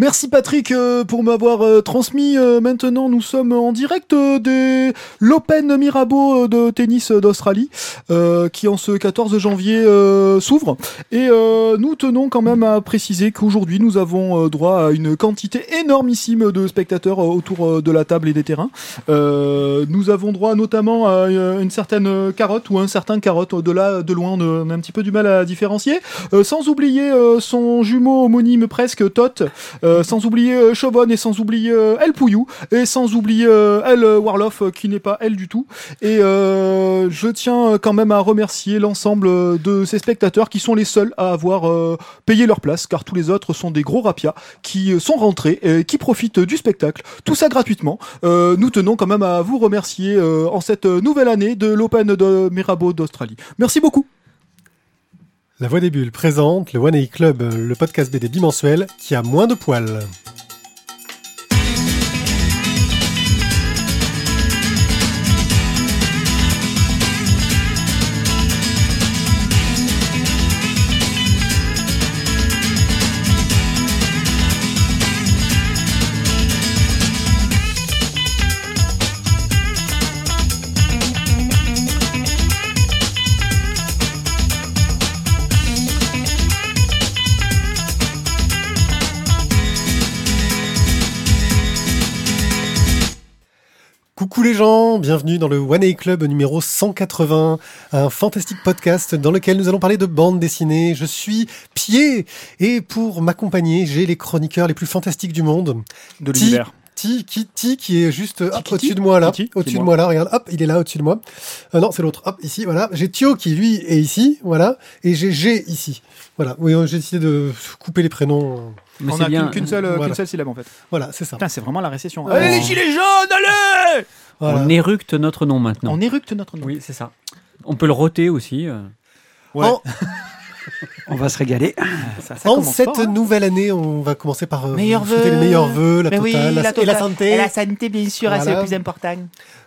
Merci Patrick euh, pour m'avoir euh, transmis. euh, maintenant, nous sommes en direct euh, de l'Open Mirabeau de tennis d'Australie, qui en ce 14 janvier s'ouvre. Et nous tenons quand même à préciser qu'aujourd'hui, nous avons droit à une quantité énormissime de spectateurs autour de la table et des terrains. Nous avons droit notamment à une certaine carotte ou un certain carotte. De là, de loin, on a un petit peu du mal à différencier. Sans oublier son jumeau homonyme presque, Tot. Euh, sans oublier euh, Chobon et sans oublier euh, El Pouillou. Et sans oublier euh, El Warloff euh, qui n'est pas elle du tout. Et je tiens quand même à remercier l'ensemble de ces spectateurs qui sont les seuls à avoir payé leur place car tous les autres sont des gros rapias qui sont rentrés et qui profitent du spectacle. Tout ça gratuitement. Nous tenons quand même à vous remercier en cette nouvelle année de l'Open de Mirabeau d'Australie. Merci beaucoup. La Voix des Bulles présente le One A Club, le podcast BD bimensuel qui a moins de poils. Coucou les gens, bienvenue dans le One A Club numéro 180, un fantastique podcast dans lequel nous allons parler de bande dessinée. Je suis Pied et pour m'accompagner, j'ai les chroniqueurs les plus fantastiques du monde. De l'univers. Ti, qui, est juste au-dessus de moi là, au-dessus de moi. moi là, regarde, hop, il est là au-dessus de moi. Euh, non, c'est l'autre, hop, ici, voilà. J'ai Thio qui lui est ici, voilà, et j'ai G ici. Voilà, oui, euh, j'ai décidé de couper les prénoms. Mais On c'est a bien. qu'une seule, Voilà. qu'une seule syllabe en fait. Voilà, c'est ça. Putain, c'est vraiment la récession. Allez les gilets jaunes, allez Voilà. On éructe notre nom maintenant. On éructe notre nom. Oui, c'est ça. On peut le roter aussi. euh. Ouais. En, On va se régaler. Ça, ça en commence cette fort, hein. nouvelle année, on va commencer par euh, Meilleurs vous souhaiter vœux. les meilleurs vœux, la Mais oui, la- et la santé. Et la santé, bien sûr, c'est Voilà. le plus important.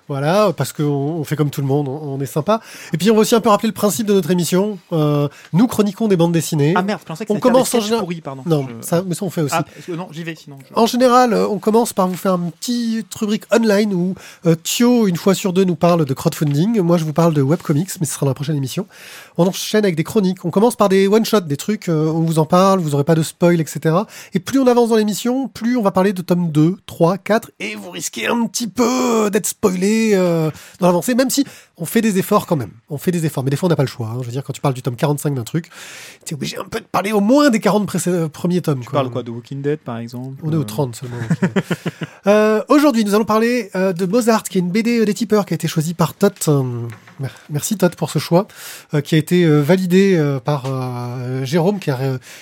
Voilà, parce qu'on on fait comme tout le monde, on, on est sympa. Et puis on va aussi un peu rappeler le principe de notre émission. Euh, nous chroniquons des bandes dessinées. Ah merde, je pensais que On c'était un commence en général- pardon. non, Je- ça, mais ça on fait aussi. Ah, non, j'y vais sinon. je- En général, euh, on commence par vous faire une petite rubrique online où euh, Thio, une fois sur deux, nous parle de crowdfunding. Moi, je vous parle de webcomics, mais ce sera dans la prochaine émission. On enchaîne avec des chroniques. On commence par des one-shots, des trucs, euh, on vous en parle, vous aurez pas de spoil, etc. Et plus on avance dans l'émission, plus on va parler de tome 2, 3, 4, et vous risquez un petit peu d'être spoilé euh, dans l'avancée, même si on fait des efforts quand même. On fait des efforts, mais des fois on n'a pas le choix. hein. Je veux dire, quand tu parles du tome 45 d'un truc, tu es obligé un peu de parler au moins des 40 précé- premiers tomes. Tu parles quoi de Walking Dead par exemple On est au Euh, 30 seulement. Euh, Aujourd'hui, nous allons parler euh, de Mozart, qui est une BD des tipeurs qui a été choisie par Tot. Mer- merci Tot pour ce choix, euh, qui a été euh, validé euh, par Jérôme, car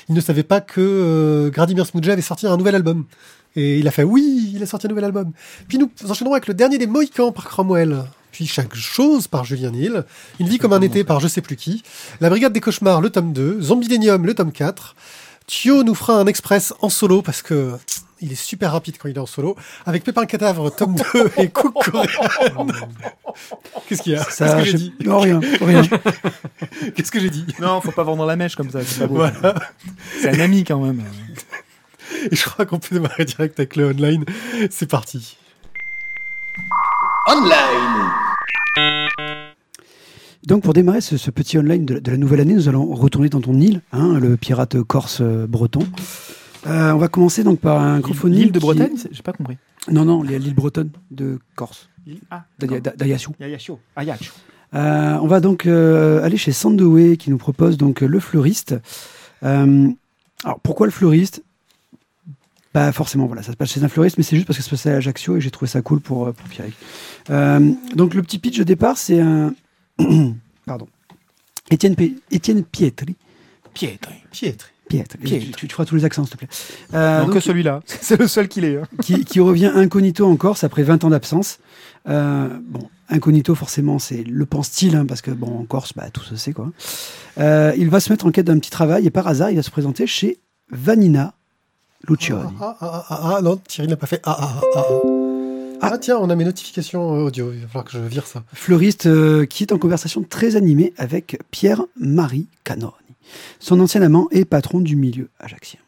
il ne savait pas que Gradimir Smudja avait sorti un nouvel album. Et il a fait oui, il a sorti un nouvel album. Puis nous enchaînerons avec le dernier des Mohicans par Cromwell. Puis chaque chose par Julien Hill. Une vie comme un été par je sais plus qui. La Brigade des Cauchemars, le tome 2. Zombilénium, le tome 4. Thio nous fera un express en solo parce que il est super rapide quand il est en solo. Avec Pépin Cadavre, tome 2 et Coupe coréenne. Qu'est-ce qu'il y a Qu'est-ce que j'ai je- dit Non, rien, rien. Qu'est-ce que j'ai dit Non, faut pas vendre la mèche comme ça. C'est pas beau. Voilà. C'est un ami quand même. Et je crois qu'on peut démarrer direct avec le online. C'est parti. Donc pour démarrer ce, ce petit online de, la- de la nouvelle année, nous allons retourner dans ton île, hein, le pirate corse euh, breton. Euh, on va commencer donc par un crowdfunding. L'île de qui- Bretagne c'est- J'ai pas compris. Non, non, l'île bretonne de Corse, Ah, d'Aya- d'accord. d'Ayassu. Yayachio. Ayacho. Euh, on va donc euh, aller chez Sandoway qui nous propose donc euh, le fleuriste. Alors pourquoi le fleuriste? Bah forcément voilà, ça se passe chez un fleuriste, mais c'est juste parce que ça se passait à Ajaccio et j'ai trouvé ça cool pour pour Pierrick. Donc le petit pitch de départ, c'est un pardon Étienne, P- Étienne Pietri. Piètre. Piètre. Tu, tu feras tous les accents s'il te plaît. Euh, Non, donc, que celui-là. C'est le seul qu'il est. hein. qui, qui revient incognito en Corse après 20 ans d'absence. Euh, bon, incognito, forcément, c'est le pense-t-il, hein, parce que, bon, en Corse, bah, tout se sait, quoi. Euh, il va se mettre en quête d'un petit travail, et par hasard, il va se présenter chez Vanina Lucioni. Ah, ah, ah, ah, ah, non, Thierry n'a pas fait ah, ah, ah, ah. Ah, tiens, on a mes notifications euh, audio. Il va falloir que je vire ça. Fleuriste euh, qui est en conversation très animée avec Pierre-Marie Canoni, son ancien amant et patron du milieu ajaxien.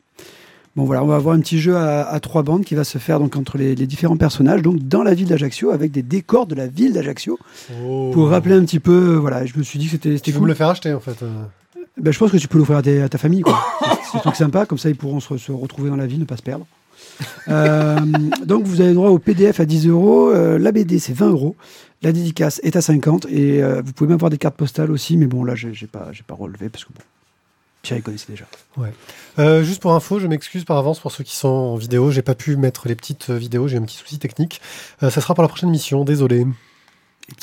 Bon voilà, on va avoir un petit jeu à, à trois bandes qui va se faire donc entre les, les différents personnages, donc dans la ville d'Ajaccio avec des décors de la ville d'Ajaccio pour rappeler un petit peu. Voilà, je me suis dit que c'était Tu veux cool. me le faire acheter en fait. euh. Ben, je pense que tu peux l'offrir à, à ta famille, quoi. C'est- un truc sympa, comme ça ils pourront se, se retrouver dans la vie, ne pas se perdre. Euh, donc vous avez droit au PDF à 10 euros, euh, la BD c'est 20 euros, la dédicace est à 50 et euh, vous pouvez même avoir des cartes postales aussi, mais bon là j'ai pas, pas relevé parce que bon, Thierry connaissait déjà. Euh, juste pour info, je m'excuse par avance pour ceux qui sont en vidéo. J'ai pas pu mettre les petites euh, vidéos, j'ai eu un petit souci technique. Euh, ça sera pour la prochaine mission, désolé.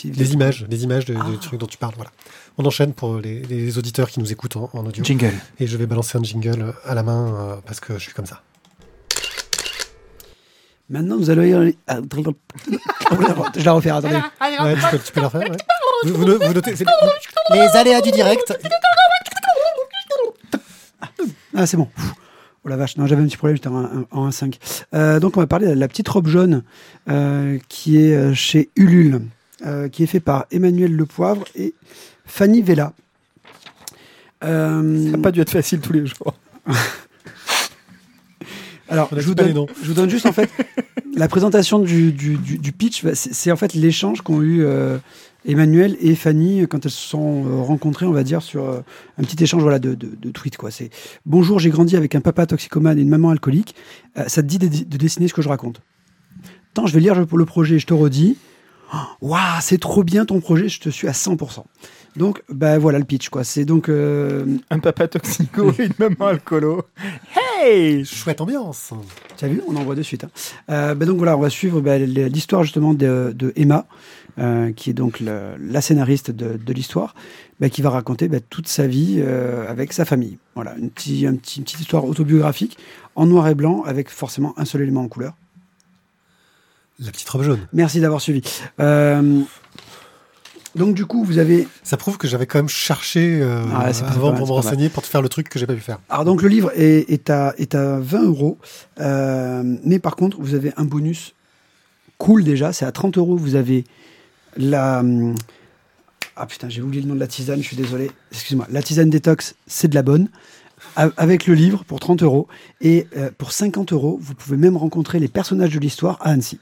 Les images, les images de, de Ah. trucs dont tu parles. Voilà. On enchaîne pour les, les auditeurs qui nous écoutent en, en audio. Jingle. Et je vais balancer un jingle à la main euh, parce que je suis comme ça. Maintenant vous allez lire les- ah, Je la refais, attendez. Ouais, tu, peux, tu peux la refaire, ouais. vous, vous vous notez les aléas du direct. Ah, c'est bon. Oh la vache, non, j'avais un petit problème, j'étais en, en- en 1.5. Euh, donc, on va parler de la petite robe jaune euh, qui est euh, chez Ulule, euh, qui est fait par Emmanuel Lepoivre et Fanny Vella. Ça n'a pas dû être facile tous les jours. alors, je vous, donne, noms. je vous donne juste en fait la présentation du, du, du- du pitch. C'est c'est en fait l'échange qu'ont eu euh, Emmanuel et Fanny quand elles se sont euh, rencontrées, on va dire, sur euh, un petit échange voilà, de, de, de tweets. quoi. C'est Bonjour, j'ai grandi avec un papa toxicomane et une maman alcoolique. Euh, ça te dit de, de dessiner ce que je raconte? Tant, je vais lire le projet, je te redis. Oh, Waouh, c'est trop bien ton projet, je te suis à 100%. Donc, bah voilà le pitch, quoi. C'est donc. euh, Un papa toxico et une maman alcoolo. Hey Chouette ambiance. Tu as vu? On envoie de suite. hein. Euh, bah donc voilà, on va suivre bah, l'histoire justement de, de Emma, euh, qui est donc le- la scénariste de, de l'histoire, bah, qui va raconter bah, toute sa vie euh, avec sa famille. Voilà, une, petit, un petit- une petite histoire autobiographique en noir et blanc, avec forcément un seul élément en couleur. La petite robe jaune. Merci d'avoir suivi. Euh, donc du coup, vous avez Ça prouve que j'avais quand même cherché euh, Ah avant mal, pour me renseigner pour te faire le truc que j'ai pas pu faire. Alors donc le livre est, est à, est à 20 euros, euh, mais par contre vous avez un bonus cool déjà, c'est à 30 euros, vous avez la... Ah putain, j'ai oublié le nom de la tisane, je suis désolé, excuse-moi, la tisane détox, c'est de la bonne, avec le livre pour 30 euros, et euh, pour 50 euros, vous pouvez même rencontrer les personnages de l'histoire à Annecy.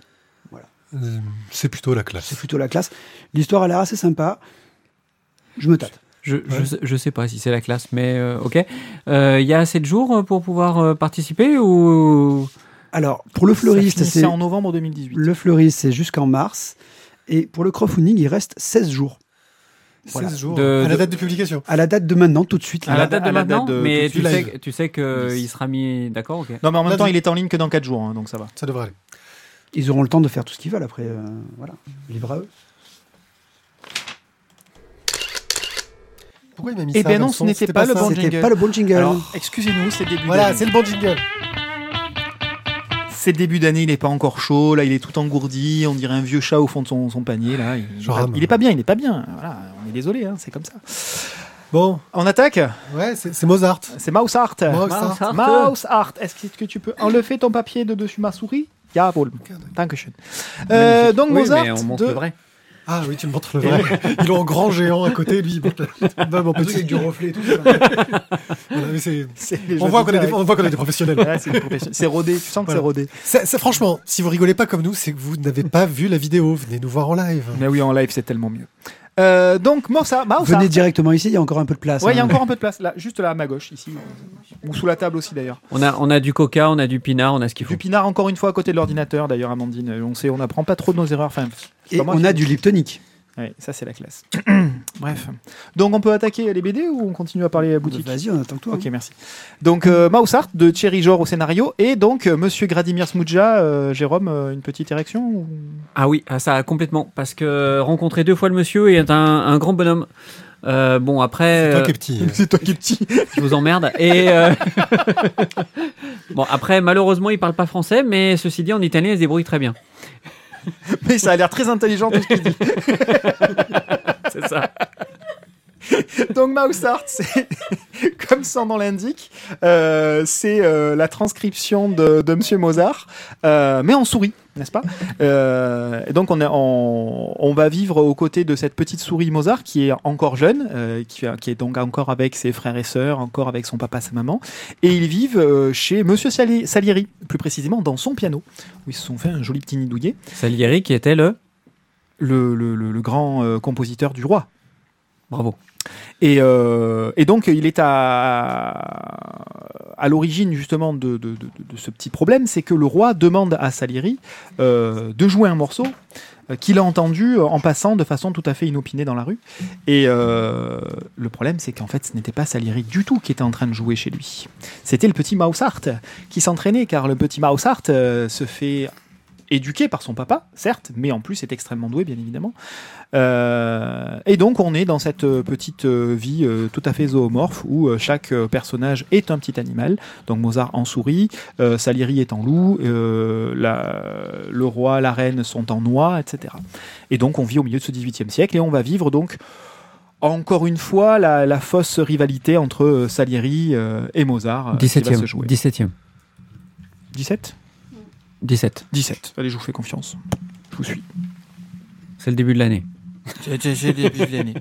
Euh, C'est plutôt la classe. C'est plutôt la classe. L'histoire a l'air assez sympa, je me tâte. Je, je, sais- je sais pas si c'est la classe, mais euh, ok. Il y a assez de jours pour pouvoir euh, participer ou? Alors, pour le fleuriste, c'est... en novembre 2018. Le fleuriste, c'est jusqu'en mars. Et pour le crowdfunding, il reste 16 jours. 16 Voilà. jours De- à la date de publication. À la date de maintenant, tout de suite. à la date de à maintenant date de- Mais tu sais, tu sais qu'il sera mis. D'accord, ok. Non, mais en même temps, il est en ligne que dans 4 jours, hein, donc ça va. Ça devrait aller. Ils auront le temps de faire tout ce qu'ils veulent après. euh, voilà, libre à eux. Pourquoi il m'a mis Eh ça ben comme non, ce n'était pas le bon C'était jingle. pas le bon jingle. Alors, excusez-nous, c'est début Voilà, c'est le bon jingle. C'est le début d'année, il est pas encore chaud, là, il est tout engourdi, on dirait un vieux chat au fond de son, son panier, là. Il, il est pas bien, il est pas bien. Voilà, on est désolé, hein, c'est comme ça. Bon, On attaque ouais, c'est Mozart. C'est Mouse Art. Mouse Art. Mouse Art. Est-ce que tu peux enlever ton papier de dessus ma souris? Jawohl. Dankeschön. Euh, donc Oui, Mozart mais on montre de... le vrai. Ah oui, tu me montres le vrai. Il est en grand géant à côté, lui. le- Non, mon petit. reflet et tout. Voilà, mais c'est- c'est On voit qu'on est, des- on voit qu'on est des professionnels. avec- Ouais, c'est. C'est rodé, tu sens que Voilà. c'est rodé. Ça, franchement, si vous rigolez pas comme nous, c'est que vous n'avez pas vu la vidéo. Venez nous voir en live. Mais oui, en live, c'est tellement mieux. Euh, donc Art. Venez directement ici, il y a encore un peu de place. Ouais, il y a hein. encore un peu de place. Là, juste là à ma gauche, ici. Ou sous la table aussi, d'ailleurs. On a, on a du coca, on a du pinard, on a ce qu'il faut. Du pinard, encore une fois, à côté de l'ordinateur, d'ailleurs, Amandine. On sait, on n'apprend pas trop de nos erreurs. Enfin, Et on a du Liptonic. Ouais, ça, c'est la classe. Bref. Donc, on peut attaquer les BD ou on continue à parler à la boutique Vas-y, on attend que toi. Ok, merci. Donc, euh, Mouse Art de Thierry Jor au scénario et donc euh, Monsieur Gradimir Smudja, euh, Jérôme, euh, une petite érection ou- Ah oui, ah, ça complètement. Parce que rencontrer deux fois le monsieur est un, un grand bonhomme. Euh, bon, après, C'est toi euh, qui es petit. C'est toi qui es petit. je vous emmerde. Et euh, bon, après, malheureusement, il parle pas français, mais ceci dit, en italien, il se débrouille très bien. Mais ça a l'air très intelligent tout ce qu'il dit. C'est ça. Donc c'est comme son nom l'indique, euh, c'est euh, la transcription de, de Monsieur Mozart, euh, mais en souris, n'est-ce pas? Et donc on, est, on, on va vivre aux côtés de cette petite souris Mozart qui est encore jeune, qui, qui est donc encore avec ses frères et sœurs, encore avec son papa, sa maman, et ils vivent chez Monsieur Sali- Salieri, plus précisément dans son piano, où ils se sont fait un joli petit nid douillet, Salieri qui était le. le, le, le- le grand compositeur du roi. Bravo. Et, euh, et donc, il est à, à l'origine justement de, de- ce petit problème, c'est que le roi demande à Salieri euh, de jouer un morceau euh, qu'il a entendu en passant de façon tout à fait inopinée dans la rue. Et le problème, c'est qu'en fait, ce n'était pas Salieri du tout qui était en train de jouer chez lui. C'était le petit Mouseart qui s'entraînait, car le petit Mouseart euh, se fait éduqué par son papa, certes, mais en plus est extrêmement doué, bien évidemment. Euh, et donc on est dans cette euh, petite euh, vie euh, tout à fait zoomorphe où euh, chaque personnage est un petit animal. Donc Mozart en souris, Salieri est en loup, la- le roi, la reine sont en oie, etc. Et donc on vit au milieu de ce 18e siècle et on va vivre donc encore une fois la, la fausse rivalité entre Salieri et Mozart euh, qui va 17e. se jouer. 17e. 17 17. 17. Allez, je vous fais confiance. Je vous suis. C'est le début de l'année. J'ai le début de l'année.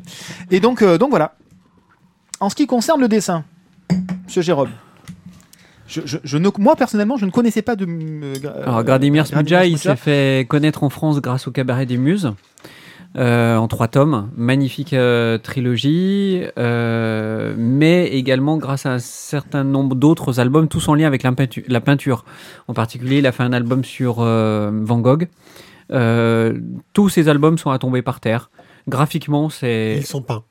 Et donc, euh, donc voilà. En ce qui concerne le dessin, Monsieur Jérôme, je, je- je ne, moi personnellement, je ne connaissais pas de. euh, Alors, Gradimir Smudja, il s'est fait connaître en France grâce au Cabaret des Muses, euh, en trois tomes. Magnifique euh, trilogie, euh, mais également grâce à un certain nombre d'autres albums, tous en lien avec la, peintu- la peinture. En particulier, il a fait un album sur euh, Van Gogh. Euh, tous ces albums sont à tomber par terre. Graphiquement, c'est Ils sont peints.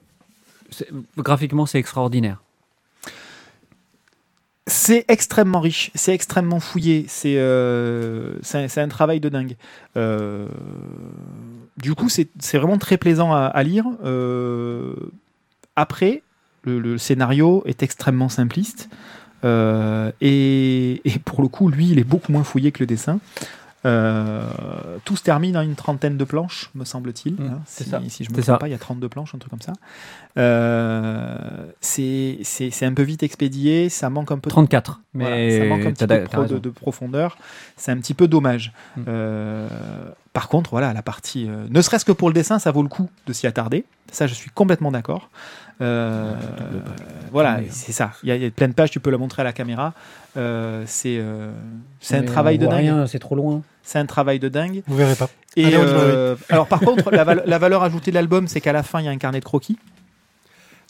graphiquement c'est extraordinaire. C'est extrêmement riche, c'est extrêmement fouillé, c'est euh, c'est un- c'est un travail de dingue. Euh, du coup, c'est vraiment très plaisant à, lire. Euh, après, le, scénario est extrêmement simpliste. Euh, et pour le coup, lui, il est beaucoup moins fouillé que le dessin. Euh, tout se termine en une trentaine de planches, me semble-t-il. Mmh, hein, c'est si, ça. si je me trompe pas, il y a 32 planches, un truc comme ça. Euh, c'est un peu vite expédié, ça manque un peu de 34. voilà, Mais ça manque un petit peu de, pro- de- de profondeur. C'est un petit peu dommage. Mm. Euh, par contre, voilà, la partie, euh, ne serait-ce que pour le dessin, ça vaut le coup de s'y attarder. Ça, je suis complètement d'accord. Euh, voilà, c'est ça. Il y, a, il y a plein de pages, tu peux la montrer à la caméra. Euh, c'est euh, c'est un travail de dingue. rien, c'est trop loin. C'est un travail de dingue. Vous verrez pas. Et Allez, euh, alors, par contre, la, val- la valeur ajoutée de l'album, c'est qu'à la fin, il y a un carnet de croquis.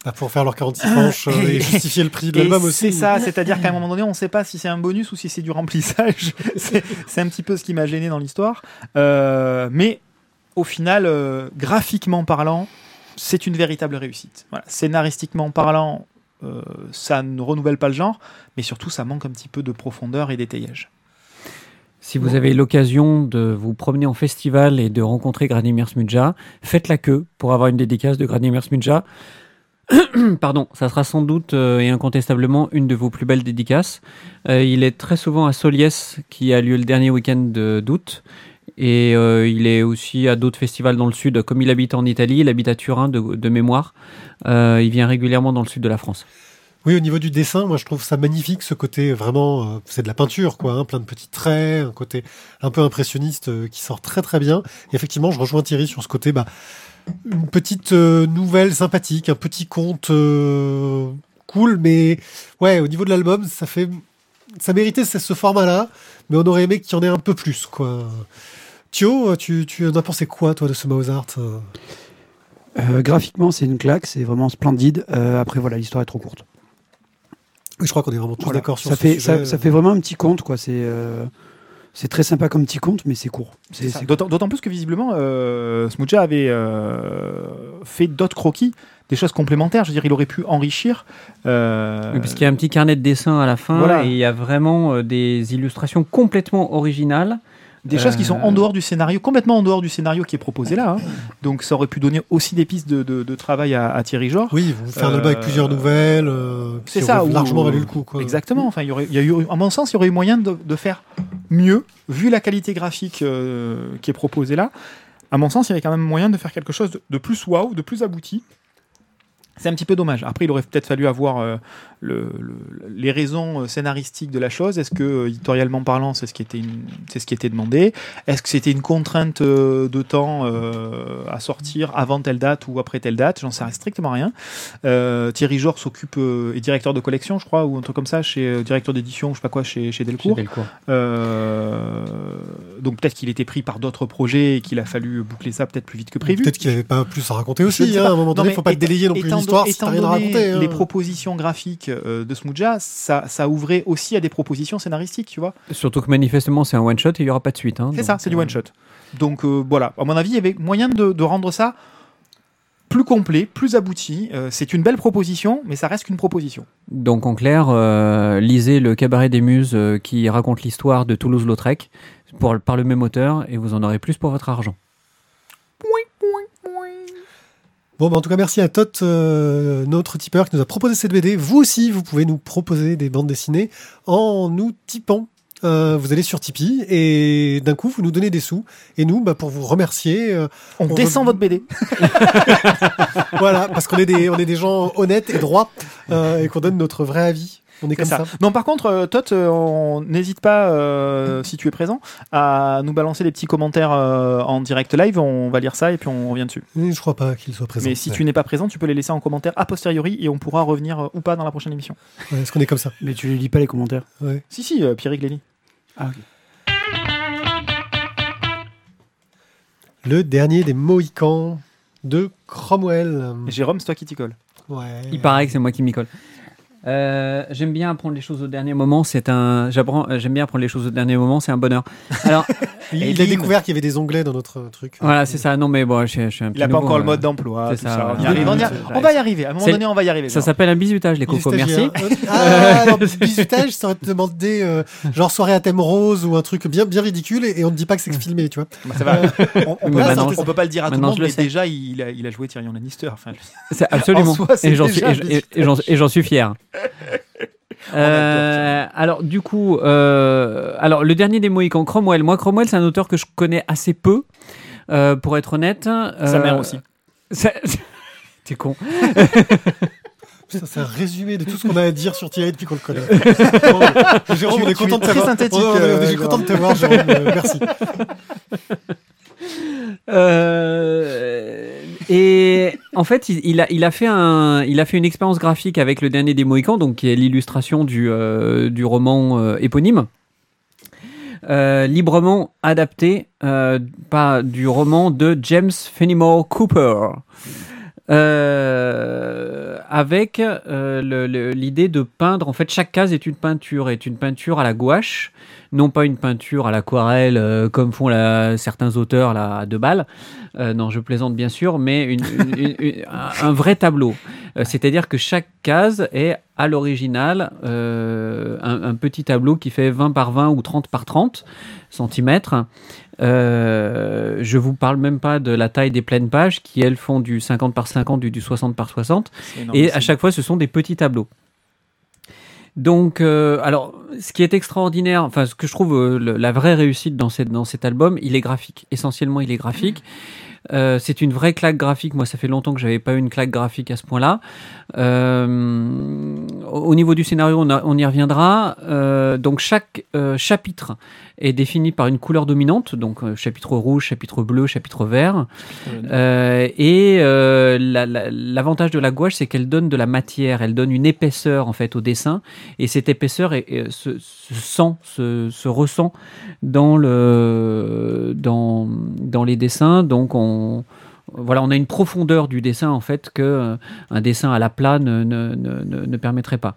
Bah, pour faire leurs 46 planches euh, et justifier le prix de Et l'album c'est aussi. ça, c'est-à-dire qu'à un moment donné, on ne sait pas si c'est un bonus ou si c'est du remplissage. c'est c'est un petit peu ce qui m'a gêné dans l'histoire. Euh, mais au final, euh, graphiquement parlant, c'est une véritable réussite. Scénaristiquement parlant, euh, ça ne renouvelle pas le genre, mais surtout, ça manque un petit peu de profondeur et d'étayage. Si vous avez l'occasion de vous promener en festival et de rencontrer Gradimir Smudja, faites la queue pour avoir une dédicace de Gradimir Smudja. Pardon, ça sera sans doute euh, et incontestablement une de vos plus belles dédicaces. Euh, il est très souvent à Soliès, qui a lieu le dernier week-end d'août. Et euh, il est aussi à d'autres festivals dans le sud. Comme il habite en Italie, il habite à Turin de, mémoire. Euh, il vient régulièrement dans le sud de la France. Oui, au niveau du dessin, moi je trouve ça magnifique, ce côté vraiment, euh, c'est de la peinture, quoi, hein, plein de petits traits, un côté un peu impressionniste qui sort très très bien. Et effectivement, je rejoins Thierry sur ce côté, bah, une petite nouvelle sympathique, un petit conte cool, mais ouais, au niveau de l'album, ça fait, ça méritait ce format-là, mais on aurait aimé qu'il y en ait un peu plus, quoi. Thio, tu, tu en as pensé quoi, toi, de ce Mozart euh Euh, graphiquement, c'est une claque, c'est vraiment splendide. Euh, après, voilà, l'histoire est trop courte. Oui, je crois qu'on est vraiment tous Voilà. d'accord sur ça ce fait, sujet. ça, ça fait vraiment un petit conte, quoi. C'est euh, c'est très sympa comme petit conte, mais c'est court. D'autant d'autant plus que visiblement, euh, Smooja avait euh, fait d'autres croquis, des choses complémentaires. Je veux dire, il aurait pu enrichir. euh, Oui, parce qu'il y a un petit carnet de dessin à la fin Voilà. et il y a vraiment euh, des illustrations complètement originales. Des choses qui sont Euh, en dehors du scénario, complètement en dehors du scénario qui est proposé là. hein. Donc ça aurait pu donner aussi des pistes de, de- de travail à, à Thierry Georges. Oui, vous faire un album avec Euh, plusieurs nouvelles, euh, c'est ça, ou- largement valu le coup. Quoi. Exactement. Enfin, il y aurait, il y a eu, à mon sens, il y aurait eu moyen de, de faire mieux, vu la qualité graphique euh, qui est proposée là. À mon sens, il y avait quand même moyen de faire quelque chose de, de plus waouh, de plus abouti. C'est un petit peu dommage. Après, il aurait peut-être fallu avoir euh, le, le- les raisons euh, scénaristiques de la chose. Est-ce que, euh, éditorialement parlant, c'est ce qui était, une- c'est ce qui était demandé? Est-ce que c'était une contrainte euh, de temps euh, à sortir avant telle date ou après telle date? J'en sais strictement rien. Euh, Thierry Jor s'occupe, euh, est directeur de collection, je crois, ou un truc comme ça, chez euh, directeur d'édition, je sais pas quoi, chez, chez Delcourt. Chez Delcourt. Euh, donc peut-être qu'il était pris par d'autres projets et qu'il a fallu boucler ça peut-être plus vite que prévu. Peut-être qu'il avait pas plus à raconter ne aussi. hein. À un moment donné, mais faut pas étant- délayer non plus étant une histoire don- si t'as étant donné raconter. hein. Les propositions graphiques euh, de Smooja, ça, ça ouvrait aussi à des propositions scénaristiques, tu vois. Surtout que manifestement, c'est un one-shot et il n'y aura pas de suite. hein. C'est ça, c'est du euh, one shot. Donc euh, voilà, à mon avis, il y avait moyen de, de rendre ça plus complet, plus abouti. Euh, c'est une belle proposition, mais ça reste qu'une proposition. Donc en clair, euh, lisez le Cabaret des Muses euh, qui raconte l'histoire de Toulouse-Lautrec pour- par le même auteur et vous en aurez plus pour votre argent. Bon, bah, en tout cas, merci à Tot, euh, notre tipeur qui nous a proposé cette BD. Vous aussi, vous pouvez nous proposer des bandes dessinées en nous tipant. Euh, vous allez sur Tipeee et d'un coup, vous nous donnez des sous. Et nous, bah, pour vous remercier, euh, On, On descend votre BD. voilà, parce qu'on est des, on est des gens honnêtes et droits euh, et qu'on donne notre vrai avis. On est, comme ça. ça. Non, par contre, euh, Tot, euh, on n'hésite pas, euh, si tu es présent, à nous balancer des petits commentaires euh, en direct live. On va lire ça et puis on revient dessus. Mais Je crois pas qu'il soit présent. Mais si Ouais. tu n'es pas présent, tu peux les laisser en commentaire a posteriori et on pourra revenir euh, ou pas dans la prochaine émission. Ouais, Parce qu'on est comme ça. Mais tu ne lis pas les commentaires. Ouais. Si, si, euh, Pierrick Lély. Ah, ok. Le dernier des Mohicans de Cromwell. Jérôme, c'est toi qui t'y colle. Ouais. Il paraît que c'est moi qui m'y colle. Euh, j'aime bien apprendre les choses au dernier moment. C'est un. J'apprends. euh, J'aime bien apprendre les choses au dernier moment. C'est un bonheur. Alors Il, a découvert qu'il y avait des onglets dans notre truc. voilà, c'est ça. Non mais bon, je, je suis un Il n'a pas encore le euh, mode d'emploi. c'est tout ça, ça. On, y voilà. arrive, on, y a- Ouais, on va y arriver. À un moment donné, on va y arriver. Ça s'appelle un bisutage, les cocos. Merci. Ah, alors, bisutage, ça aurait te demandé euh, genre soirée à thème rose ou un truc bien, bien ridicule et, et on ne dit pas que c'est filmé, tu vois. Bah, ça va. On, on peut, maintenant, on peut pas le dire à tout le maintenant, monde, je le mais sais. déjà, il a, il a joué Tyrion Lannister. Absolument. Et j'en suis fier. Euh, alors du coup, euh, alors le dernier des Mohicans, Cromwell. Moi, Cromwell, c'est un auteur que je connais assez peu, euh, pour être honnête. sa mère aussi. ça- T'es con. Putain, C'est un résumé de tout ce qu'on a à dire sur Thierry depuis qu'on le connaît. Jérôme, on est content de très t'avoir. synthétique, On est- on est- je suis content de t'avoir, Jérôme. euh, merci. Euh, et en fait, il, a, fait un, il a fait une expérience graphique avec le dernier des Mohicans, donc qui est l'illustration du, euh, du roman euh, éponyme. Librement adapté pas du roman de James Fenimore Cooper avec l'idée de peindre en fait chaque case est une peinture est une peinture à la gouache non pas une peinture à l'aquarelle euh, comme font la- certains auteurs là, à deux balles Euh, non je plaisante bien sûr mais une- une- un, vrai tableau Euh, c'est-à-dire que chaque case est à l'original euh, un, un petit tableau qui fait 20 par 20 ou 30 par 30 centimètres. Euh, je vous parle même pas de la taille des pleines pages qui elles font du 50 par 50 du, du 60 par 60 C'est énorme, et à chaque fois ce sont des petits tableaux. Donc, euh, alors, ce qui est extraordinaire, enfin, ce que je trouve euh, la vraie réussite dans, cette, dans cet album, il est graphique. Essentiellement, il est graphique. Euh, c'est une vraie claque graphique. Moi, ça fait longtemps que j'avais pas eu une claque graphique à ce point-là. Euh, au au niveau du scénario, on, a- on y reviendra. Euh, donc, chaque chapitre est défini par une couleur dominante. Donc, chapitre rouge, chapitre bleu, chapitre vert. Et la- la- l'avantage de la gouache, c'est qu'elle donne de la matière, elle donne une épaisseur en fait au dessin, et cette épaisseur est- est- se, se sent, se, se ressent dans le dans dans les dessins. Donc on voilà, on a une profondeur du dessin en fait que euh, un dessin à la plat ne, ne, permettrait pas.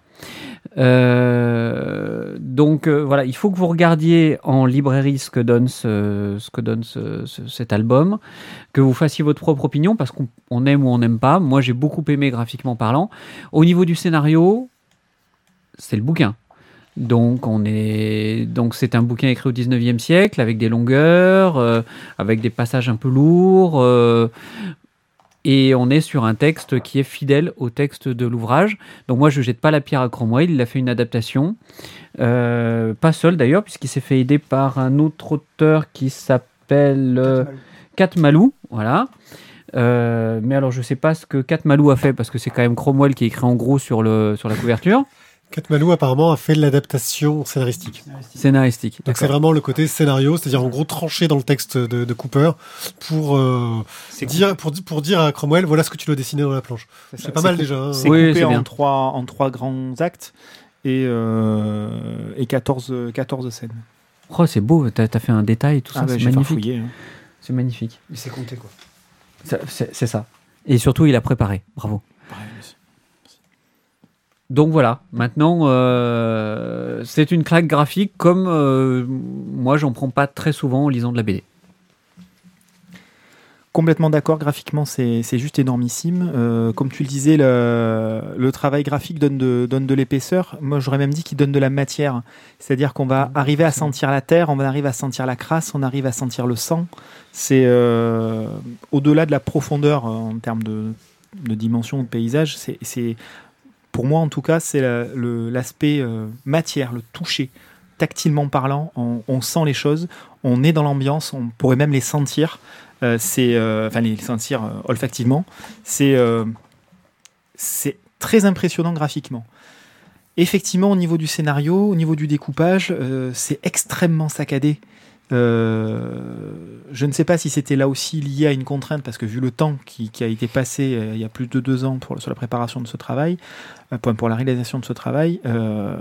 Euh, donc euh, voilà, il faut que vous regardiez en librairie ce que donne, ce, que donne ce- ce- cet album, que vous fassiez votre propre opinion parce qu'on on aime ou on n'aime pas. Moi j'ai beaucoup aimé graphiquement parlant. Au niveau du scénario, c'est le bouquin. Donc on est donc c'est un bouquin écrit au 19e siècle avec des longueurs, euh, avec des passages un peu lourds. euh, et on est sur un texte qui est fidèle au texte de l'ouvrage. Donc moi, je jette pas la pierre à Cromwell. Il a fait une adaptation, Euh, pas seul d'ailleurs, puisqu'il s'est fait aider par un autre auteur qui s'appelle Kat Malou, voilà. Mais alors, je sais pas ce que Kat Malou a fait parce que c'est quand même Cromwell qui est écrit en gros sur, le, sur la couverture. Kat Malou apparemment a fait de l'adaptation scénaristique. Scénaristique. Donc c'est vraiment le côté scénario, c'est-à-dire en gros trancher dans le texte de, de Cooper pour euh, dire pour, pour dire à Cromwell voilà ce que tu dois dessiner dans la planche. C'est pas mal déjà. hein. C'est Oui, coupé c'est en bien. trois, en trois grands actes et, euh, et 14, 14 scènes. Oh, c'est beau, t'as as fait un détail, tout ça, Ah bah, c'est magnifique. hein. C'est magnifique. Mais c'est compté quoi. C'est ça. Et surtout, il a préparé. Bravo. Merci. Donc voilà, maintenant, euh, c'est une claque graphique comme euh, moi, j'en prends pas très souvent en lisant de la BD. Complètement d'accord, graphiquement c'est juste énormissime. Euh, comme tu le disais, le, le travail graphique donne de, donne de l'épaisseur. Moi j'aurais même dit qu'il donne de la matière. C'est-à-dire qu'on va arriver à sentir la terre, on va arriver à sentir la crasse, on arrive à sentir le sang. C'est au-delà de la profondeur en termes de, de dimension, de paysage. C'est Pour moi en tout cas, c'est l'aspect euh, matière, le toucher. Tactilement parlant, on, sent les choses, on est dans l'ambiance, on pourrait même les sentir. Euh, euh, enfin les sentir olfactivement c'est c'est très impressionnant graphiquement effectivement au niveau du scénario au niveau du découpage c'est extrêmement saccadé je ne sais pas si c'était là aussi lié à une contrainte parce que vu le temps qui, a été passé euh, il y a plus de deux ans pour, sur la préparation de ce travail euh, pour, la réalisation de ce travail euh,